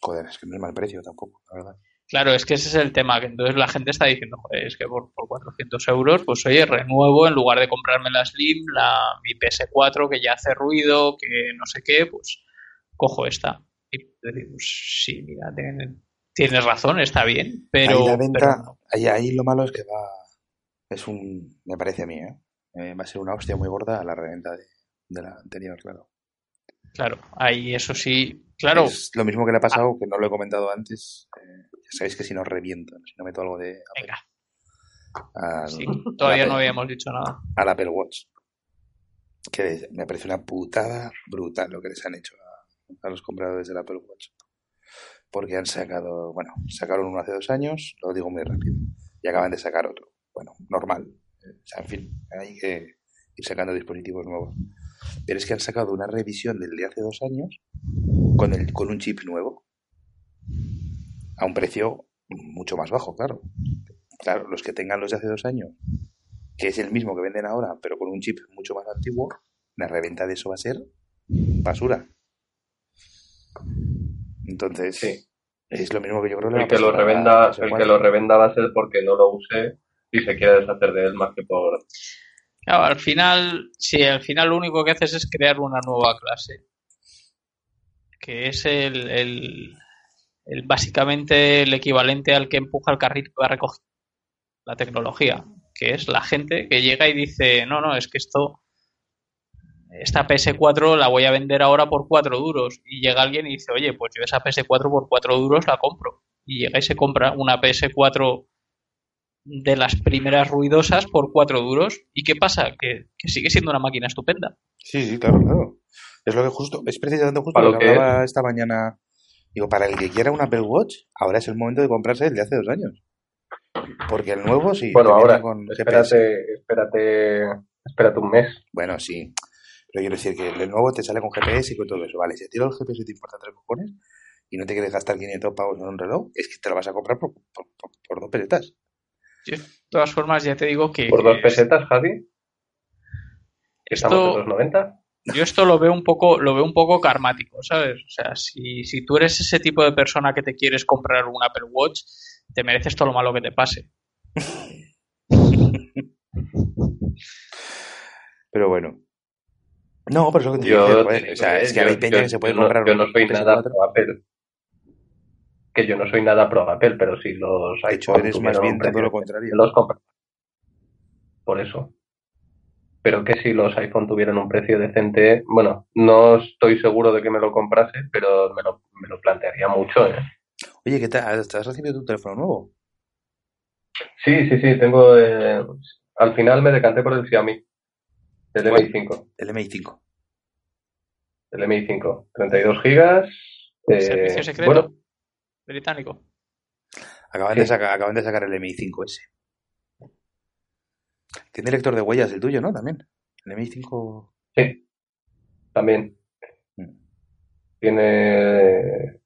Joder, es que no es mal precio tampoco, la verdad. Claro, es que ese es el tema, que entonces la gente está diciendo, joder, es que por, por 400 euros, pues oye, renuevo en lugar de comprarme la Slim, la, mi PS4 que ya hace ruido, que no sé qué, pues cojo esta. Y decir, pues sí, mira, ten- tienes razón, está bien, pero... ahí la venta, pero no. ahí, ahí lo malo es que va. Es un. Me parece a mí, ¿eh? Eh, va a ser una hostia muy gorda a la reventa de, de la anterior, claro. Claro, ahí eso sí, claro, Es lo mismo que le ha pasado, que no lo he comentado antes. eh, ya sabéis que si no reviento, si no meto algo de. Apple, venga, al- sí, todavía no habíamos dicho nada. al Apple Watch. Que me parece una putada brutal lo que les han hecho a, los compradores del Apple Watch. Porque han sacado, bueno, sacaron uno hace dos años, lo digo muy rápido, y acaban de sacar otro. Bueno, normal. O sea, en fin, hay que ir sacando dispositivos nuevos. Pero es que han sacado una revisión del de hace dos años con, el, con un chip nuevo. A un precio mucho más bajo, claro. Claro, los que tengan los de hace dos años que es el mismo que venden ahora, pero con un chip mucho más antiguo, la reventa de eso va a ser basura. Entonces, Sí. es lo mismo que yo creo que El lo revenda, PS4. el que lo revenda va a ser porque no lo use y se quiere deshacer de él más que por Claro, al final, sí, al final lo único que haces es crear una nueva clase. Que es el, el- el- básicamente el equivalente al que empuja el carrito que va a recoger la tecnología. Que es la gente que llega y dice, no, no, es que esto, esta PS4 la voy a vender ahora por 4 duros. Y llega alguien y dice, oye, pues yo esa PS4 por 4 duros la compro. Y llega y se compra una PS4 de las primeras ruidosas por 4 duros. ¿Y qué pasa? Que, que sigue siendo una máquina estupenda. Sí, sí, claro, claro. Es lo que justo, es precisamente justo Para lo que que hablaba esta mañana. Digo, para el que quiera un Apple Watch, ahora es el momento de comprarse el de hace dos años. Porque el nuevo sí. Bueno, ahora, con GPS. espérate, espérate, espérate un mes. Bueno, sí. Pero quiero decir que el nuevo te sale con GPS y con todo eso. Vale, si a ti el GPS te importa tres cojones y no te quieres gastar 500 pavos en un reloj, es que te lo vas a comprar por, por, por- por dos pesetas. Yo, de todas formas, ya te digo que. Por dos que pesetas, Javi. Estamos en Esto, los 90. yo esto lo veo un poco, lo veo un poco karmático, ¿sabes? O sea, si, si tú eres ese tipo de persona que te quieres comprar un Apple Watch, te mereces todo lo malo que te pase. Pero bueno. No, pero eso que te Yo, o sea, eh, es que yo- hay peña yo- que se puede yo no- comprar Yo no soy PS4. nada pro Apple. Que yo no soy nada pro Apple, pero si los De hecho, iPhone eres más bien todo lo contrario. los compro. Por eso. Pero que si los iPhone tuvieran un precio decente, bueno, no estoy seguro de que me lo comprase, pero me lo, me lo plantearía mucho, ¿eh? Oye, ¿qué tal? ¿Estás recibiendo un teléfono nuevo? Sí, sí, sí, tengo... eh, al final me decanté por el Xiaomi, el ¿Cuál? MI5. El MI5. El MI5, 32 gigas. eh, Servicio secreto bueno, británico. Acaban, Sí. de sacar, acaban de sacar el MI5S. Tiene lector de huellas el tuyo, ¿no? También. El MI5. sí, también. Mm. Tiene...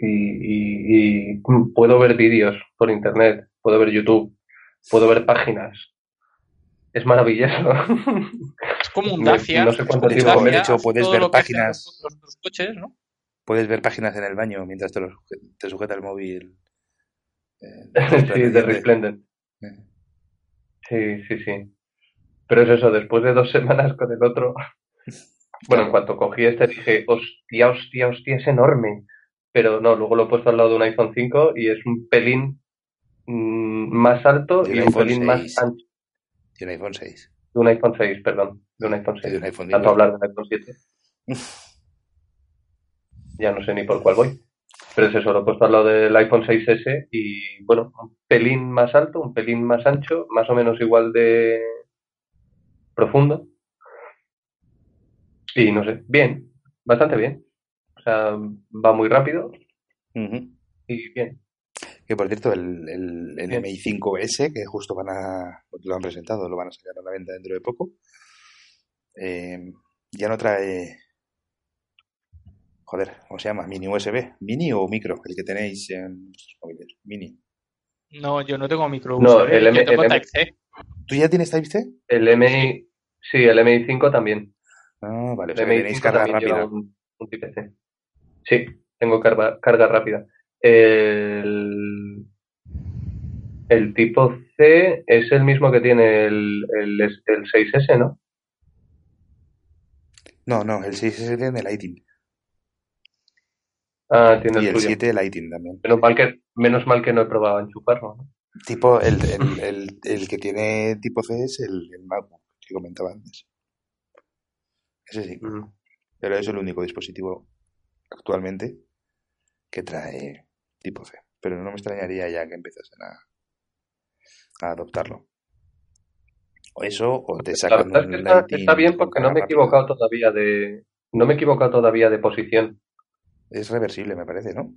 Y, y- y puedo ver vídeos por internet, puedo ver YouTube, puedo ver páginas. Es maravilloso. Es como un Dacia. no sé cuánto tiempo- Dacia, de hecho, puedes ver páginas- Los, los- los coches, ¿no? Puedes ver páginas en el baño mientras te, te sujeta el móvil. eh, sí, de resplandeciente. Resplendent. Eh. Sí, sí, sí. Pero es eso, después de dos semanas con el otro. Bueno, en cuanto cogí este dije, hostia, hostia, hostia, es enorme. pero no, luego lo he puesto al lado de un iPhone 5 y es un pelín mm, más alto y un pelín 6. más ancho. Y un iPhone 6. De un iPhone 6, perdón. De un iPhone Y 6. de un iPhone Tanto 10. hablar del iPhone 7. Ya no sé ni por cuál voy. Pero es eso, lo he puesto al lado del iPhone 6S y bueno, un pelín más alto, un pelín más ancho, más o menos igual de profundo. Y no sé, bien, bastante bien. O sea, va muy rápido y bien. Que por cierto, el, el, el Bien. MI5S, que justo van a. Lo han presentado, lo van a sacar a la venta dentro de poco. eh, ya no trae. Joder, ¿cómo se llama? Mini USB. ¿Mini o micro? El que tenéis en vuestros móviles. Mini. No, yo no tengo micro No, USB, el yo M- tengo el M- Type-C. ¿Tú ya tienes Type-C? El MI, sí, el MI5 también. Ah, vale. O El sea, tenéis MI5 carga también rápida. lleva un, un Type-C. Sí, tengo carga, carga rápida. El, el tipo C es el mismo que tiene el, el, el 6S, ¿no? No, no, el 6S tiene Lighting. Ah, tiene Y el el suyo. 7 Lighting también. Menos mal que, menos mal que no he probado a enchufarlo, ¿no? Tipo, el, el, el, que tiene tipo C es el, MacBook que comentaba antes. Ese sí. Pero es el único dispositivo actualmente que trae tipo C. Pero no me extrañaría ya que empezasen a, a adoptarlo. O eso, o te La sacan un que está, está bien porque no me he equivocado todavía de, no me he equivocado todavía de posición. Es reversible, me parece, ¿no?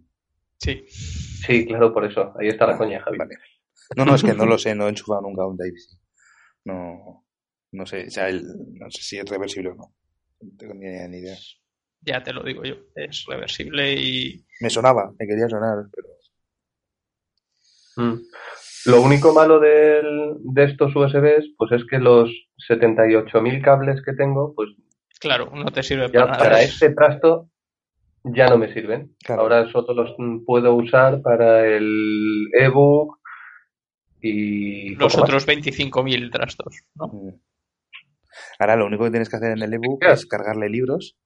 Sí. Sí, claro, por eso. Ahí está la coña, Javi. Vale. No, no, es que no lo sé, no he enchufado nunca un Type-C. No, no sé, o sea, el- no sé si es reversible o no. No tengo ni, ni idea. Ya te lo digo yo. Es reversible y Me sonaba, me quería sonar, pero Mm. Lo único malo del- de estos USBs, pues es que los 78.000 cables que tengo, pues claro, no te sirve para nada. para este trasto ya no me sirven. Claro. Ahora solo los puedo usar para el ebook y Los otros 25.000 trastos, ¿no? Mm. Ahora lo único que tienes que hacer en el ebook Claro. es cargarle libros.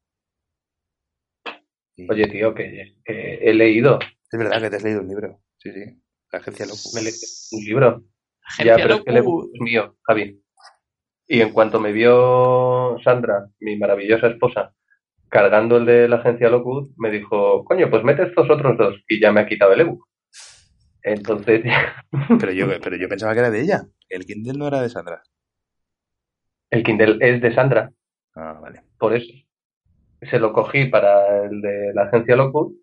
Y- Oye, tío, que, que he leído Es verdad que te has leído un libro. Sí, sí. La agencia Locu. me un libro. Agencia ya, pero es que el Locu- ebook es mío, Javi. Y en cuanto me vio Sandra, mi maravillosa esposa, cargando el de la agencia Lockwood, me dijo, coño, pues mete estos otros dos. Y ya me ha quitado el ebook. Entonces, Pero yo, pero yo pensaba que era de ella. El Kindle no era de Sandra. el Kindle es de Sandra, Ah, vale. por eso. Se lo cogí para el de la agencia Lockwood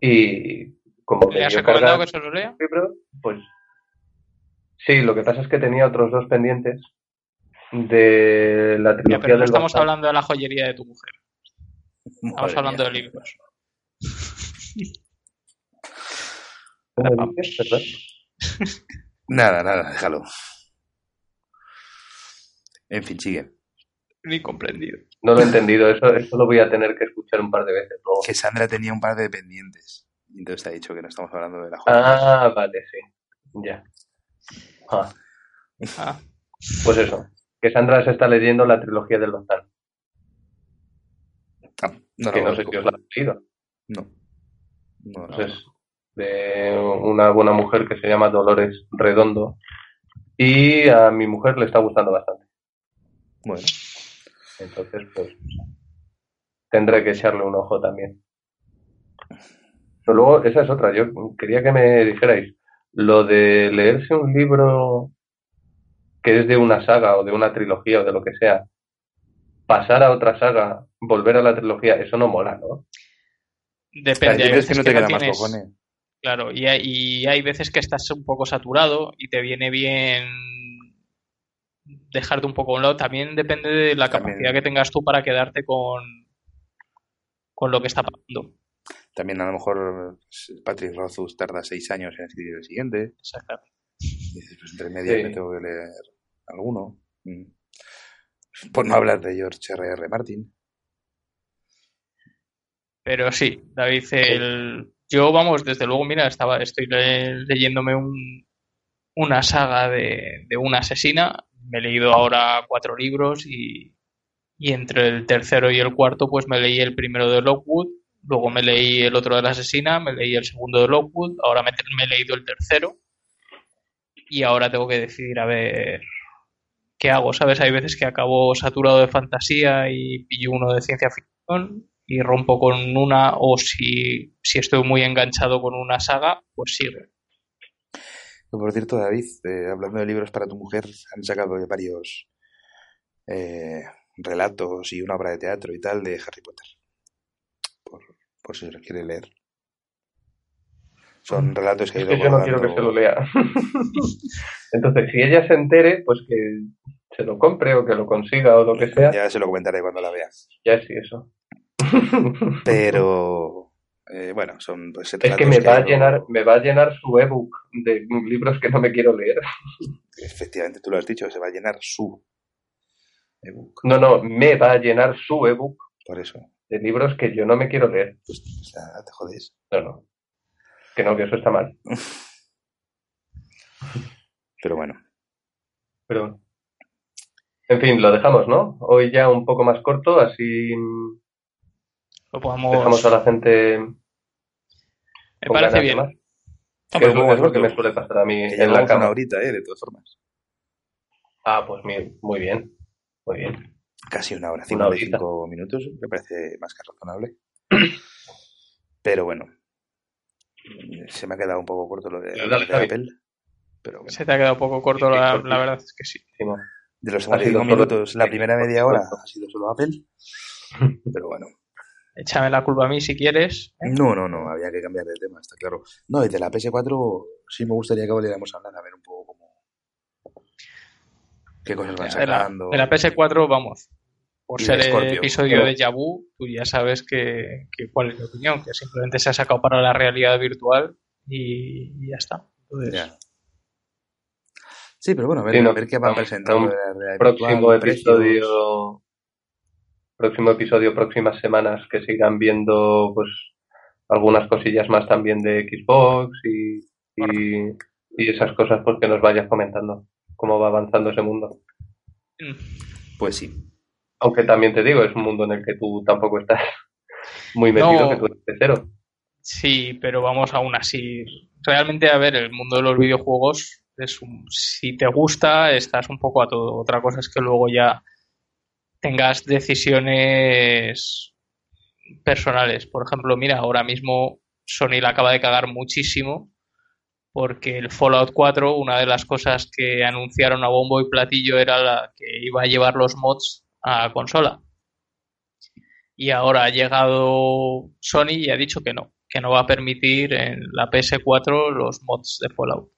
y como ¿Le has recomendado que se lo lea? libro, pues sí, lo que pasa es que tenía otros dos pendientes de la Ya, trilogía pero no del estamos hablando de la joyería de tu mujer. Estamos Madre hablando mía. de libros. Nada, nada, déjalo. En fin, sigue. Ni comprendido. No lo he entendido, eso, eso lo voy a tener que escuchar un par de veces luego. Que Sandra tenía un par de pendientes. Y entonces te ha dicho que no estamos hablando de la joya. Ah, vale, sí. Ya. Ah, Ah, pues eso. Que Sandra se está leyendo la trilogía del Bazar. Ah, no, que no sé si os la habéis leído. No. No, no, Pues es de una buena mujer que se llama Dolores Redondo. Y a mi mujer le está gustando bastante. Bueno, Entonces, pues tendré que echarle un ojo también. Pero luego, esa es otra. Yo quería que me dijerais lo de leerse un libro que es de una saga o de una trilogía o de lo que sea, pasar a otra saga, volver a la trilogía, eso no mola, ¿no? depende. Hay es veces que no que te no queda más cojones. Claro, y hay, y hay veces que estás un poco saturado y te viene bien dejarte un poco a un lado. También depende de la También. capacidad que tengas tú para quedarte con, con lo que está pasando. También a lo mejor Patrick Rothfuss tarda seis años en escribir el siguiente. Exactamente. Y dices, pues entre medias Sí. me tengo que leer alguno. Mm. Por no hablar de George R.R. Martin. Pero sí, David, el... yo, vamos, desde luego, mira, estaba, estoy le- leyéndome un, una saga de, de una asesina. Me he leído ahora cuatro libros y, y entre el tercero y el cuarto, pues me leí el primero de Lockwood luego me leí el otro de la asesina, me leí el segundo de Lockwood, ahora me, he leído el tercero y ahora tengo que decidir a ver qué hago, ¿sabes? Hay veces que acabo saturado de fantasía y pillo uno de ciencia ficción y rompo con una o si, si estoy muy enganchado con una saga, pues Por cierto, David, eh, hablando de libros para tu mujer, han sacado varios eh, relatos y una obra de teatro y tal de Harry Potter. Por, por si se los quiere leer. Son relatos que Es que yo no quiero que se lo lea. Entonces, si ella se entere, pues que se lo compre o que lo consiga o lo que sea, Ya se lo comentaré cuando la vea. ya sí, eso. Pero eh, bueno, son pues Es que me va a llenar, me va a llenar su ebook de libros que no me quiero leer. Efectivamente, tú lo has dicho, se va a llenar su ebook. No, no, me va a llenar su ebook Por eso, de libros que yo no me quiero leer. pues, o sea, te jodes. No, no. Que no, que eso está mal. Pero bueno, Pero bueno. En fin, lo dejamos, ¿no? Hoy ya un poco más corto, así Lo dejamos a la gente Me parece bien. más. Que es, es lo que me suele pasar a mí en la cama. horita, ¿eh? De todas formas. Ah, pues mi- muy bien. Muy bien. Casi una hora, Una 55 minutos, me parece más que razonable. Pero bueno, se me ha quedado un poco corto lo de, lo. Apple. Pero bueno, Se te ha quedado un poco corto, Sí, la, verdad es que sí. De los ha sido 55 solo- minutos, la primera media hora ha sido solo Apple. Pero bueno, Échame la culpa a mí si quieres. ¿eh? no, no, no, había que cambiar de tema, está claro. No, y de la PS4 sí me gustaría que volviéramos a hablar, a ver un poco cómo. qué cosas van De la, sacando. de la PS4, vamos. Por ser de el Scorpio. episodio Pero- de Yabu, tú ya sabes que, que cuál es mi opinión, que simplemente se ha sacado para la realidad virtual y, y ya está. Entonces, Ya. Sí, pero bueno, a ver, Sí, no, a ver qué van un- presentando realidad Próximo episodio. Próximo episodio, próximas semanas que sigan viendo pues algunas cosillas más también de Xbox y, y, y esas cosas pues que nos vayas comentando cómo va avanzando ese mundo. mm, Pues sí. Aunque también te digo, es un mundo en el que tú tampoco estás muy metido, No. que tú eres de cero. Sí, pero vamos aún así. Realmente, a ver, el mundo de los videojuegos es un, si te gusta, estás un poco a todo. Otra cosa es que luego ya tengas decisiones personales. Por ejemplo, mira, ahora mismo Sony la acaba de cagar muchísimo porque el Fallout 4, una de las cosas que anunciaron a bombo y platillo era la que iba a llevar los mods a consola. Y ahora ha llegado Sony y ha dicho que no, que no va a permitir en la PS4 los mods de Fallout.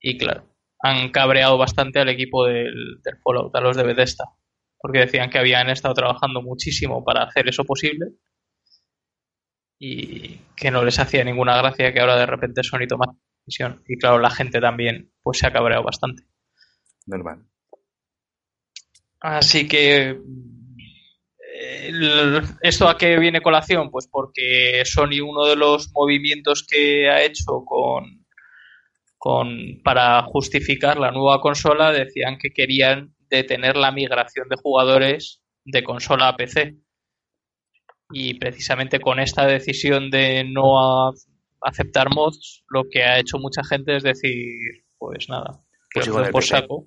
Y claro, han cabreado bastante al equipo del, del Fallout, a los de Bethesda, porque decían que habían estado trabajando muchísimo para hacer eso posible y que no les hacía ninguna gracia que ahora de repente Sony toma decisión. Y claro, la gente también pues se ha cabreado bastante. Normal. Así que el- ¿esto a qué viene colación? Pues porque Sony uno de los movimientos que ha hecho con, con para justificar la nueva consola decían que querían detener la migración de jugadores de consola a PC. Y precisamente con esta decisión de no aceptar mods, lo que ha hecho mucha gente es decir, pues nada, que Pues el por PC. saco.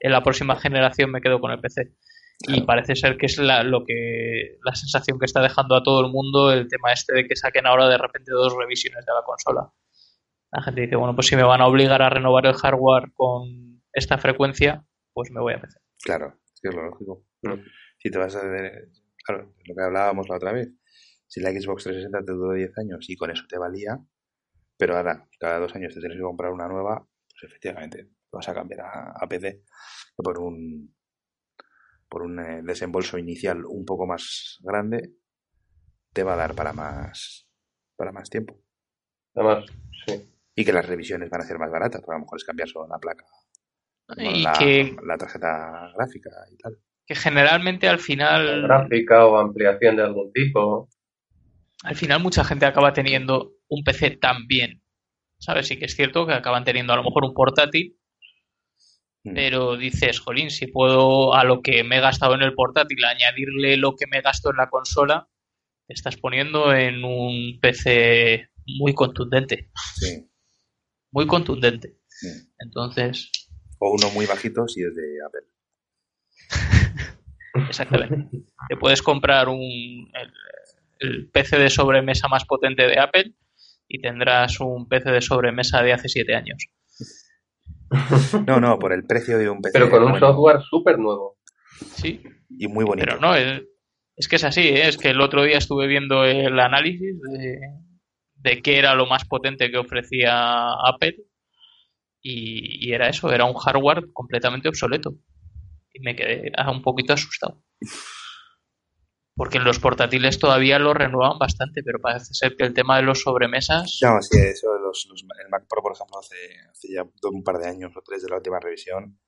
En la próxima generación me quedo con el PC. Y parece ser que es la, lo que la sensación que está dejando a todo el mundo el tema este de que saquen ahora de repente dos revisiones de la consola. La gente dice, bueno, pues si me van a obligar a renovar el hardware con esta frecuencia, pues me voy a PC. Claro, es que es lo lógico. Mm. Si te vas a ver, claro, lo que hablábamos la otra vez, si la Xbox 360 te duró 10 años y con eso te valía, pero ahora cada dos años te tienes que comprar una nueva, pues efectivamente vas a cambiar a, a PC por un por un eh, desembolso inicial un poco más grande te va a dar para más para más tiempo Además, sí. y que las revisiones van a ser más baratas, porque a lo mejor es cambiar solo la placa, Y la, que, la tarjeta gráfica y tal. que generalmente al final, Gráfica o ampliación de algún tipo. al final mucha gente acaba teniendo un PC también. ¿Sabes? Sí que es cierto que acaban teniendo a lo mejor un portátil Mm. pero dices, jolín, si puedo a lo que me he gastado en el portátil añadirle lo que me gasto en la consola, te estás poniendo en un PC muy contundente. Sí. Muy contundente. sí. Entonces, O uno muy bajito si es de Apple. exactamente. te puedes comprar un, el, el PC de sobremesa más potente de Apple y tendrás un PC de sobremesa de hace siete años. No, no, por el precio de un PC. Pero con un bueno software súper nuevo. Sí, Y muy bonito. pero no, es, es que es así, ¿eh? es que el otro día estuve viendo el análisis de, de qué era lo más potente que ofrecía Apple y, era eso, era un hardware completamente obsoleto. Y me quedé un poquito asustado. Porque los portátiles todavía lo renuevan bastante, pero parece ser que el tema de los sobremesas... No, sí, eso, los, los- el Mac Pro, por ejemplo, hace, hace ya un par de años o tres de la última revisión.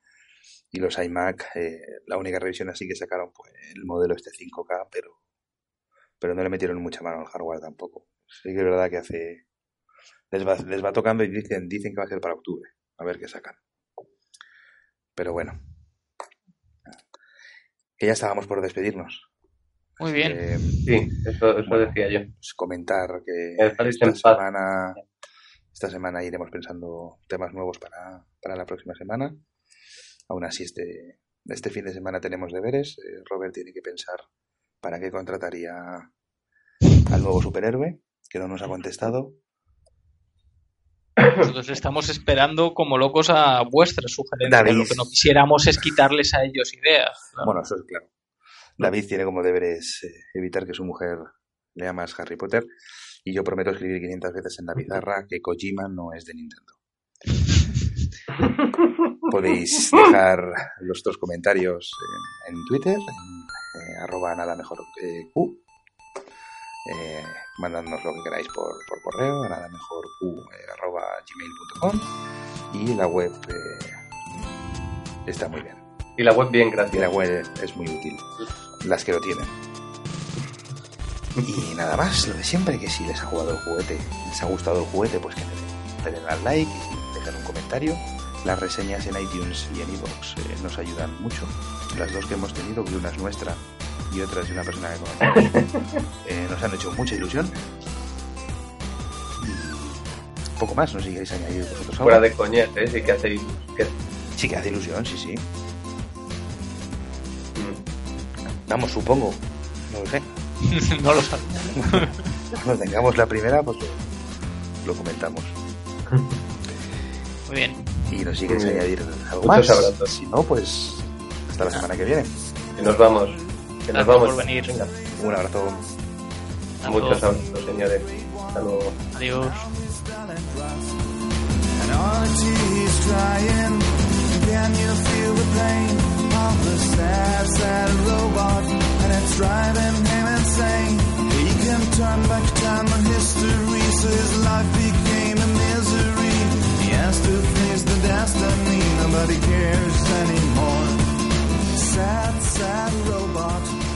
Y los iMac, eh, la única revisión así que sacaron fue el modelo este 5K, pero, pero no le metieron mucha mano al hardware tampoco. Sí que es verdad que hace. Les va, les va tocando y dicen, dicen que va a ser para octubre. A ver qué sacan. Pero bueno. Que ya estábamos por despedirnos. Muy bien. Eh, Sí, eso, eso Bueno. decía yo. pues comentar que esta semana, esta semana iremos pensando temas nuevos para, para la próxima semana. Aún así, este, este fin de semana tenemos deberes. Eh, Robert tiene que pensar para qué contrataría al nuevo superhéroe, que no nos ha contestado. Nosotros estamos esperando como locos a vuestras sugerencias. David. Lo que no quisiéramos es quitarles a ellos ideas. ¿no? Bueno, eso es claro. David tiene como deberes eh, evitar que su mujer lea más Harry Potter. Y yo prometo escribir 500 veces en la pizarra que Kojima no es de Nintendo. Podéis dejar los dos comentarios en, en Twitter, en eh, arroba nada mejor eh, Q. Eh, mandadnos lo que queráis por, por correo, a nada mejor Q, eh, arroba gmail.com. Y la web eh, está muy bien. Y la web bien, Y gracias. la web es muy útil. Las que lo tienen. Y nada más, lo de siempre, que si les ha jugado el juguete, les ha gustado el juguete, pues que le den, le den al like y dejen un comentario. Las reseñas en iTunes y en iVoox eh, nos ayudan mucho. Las dos que hemos tenido, que una es nuestra y otra es de una persona que conocemos, eh, nos han hecho mucha ilusión. Y poco más, no sé si queréis añadir vosotros algo. Fuera de coñas, ¿eh? Sí que hacéis... Que... Sí que hace ilusión, sí, sí. Mm. Vamos, supongo. No lo sé. no lo sabía. Cuando tengamos la primera, pues lo, comentamos. Muy bien. Y nos sigues bien. añadir algo Muchos más. abrazos. Si no, pues hasta la semana que viene. Que nos vamos. Que nos vamos. por venir. Venga. Un abrazo. A Muchos abrazos, señores. Hasta luego. Adiós. Can you feel the pain of the sad, sad robot? And it's driving him insane. He can turn back time on history, so his life became a misery. He has to face the destiny, nobody cares anymore. sad, sad robot.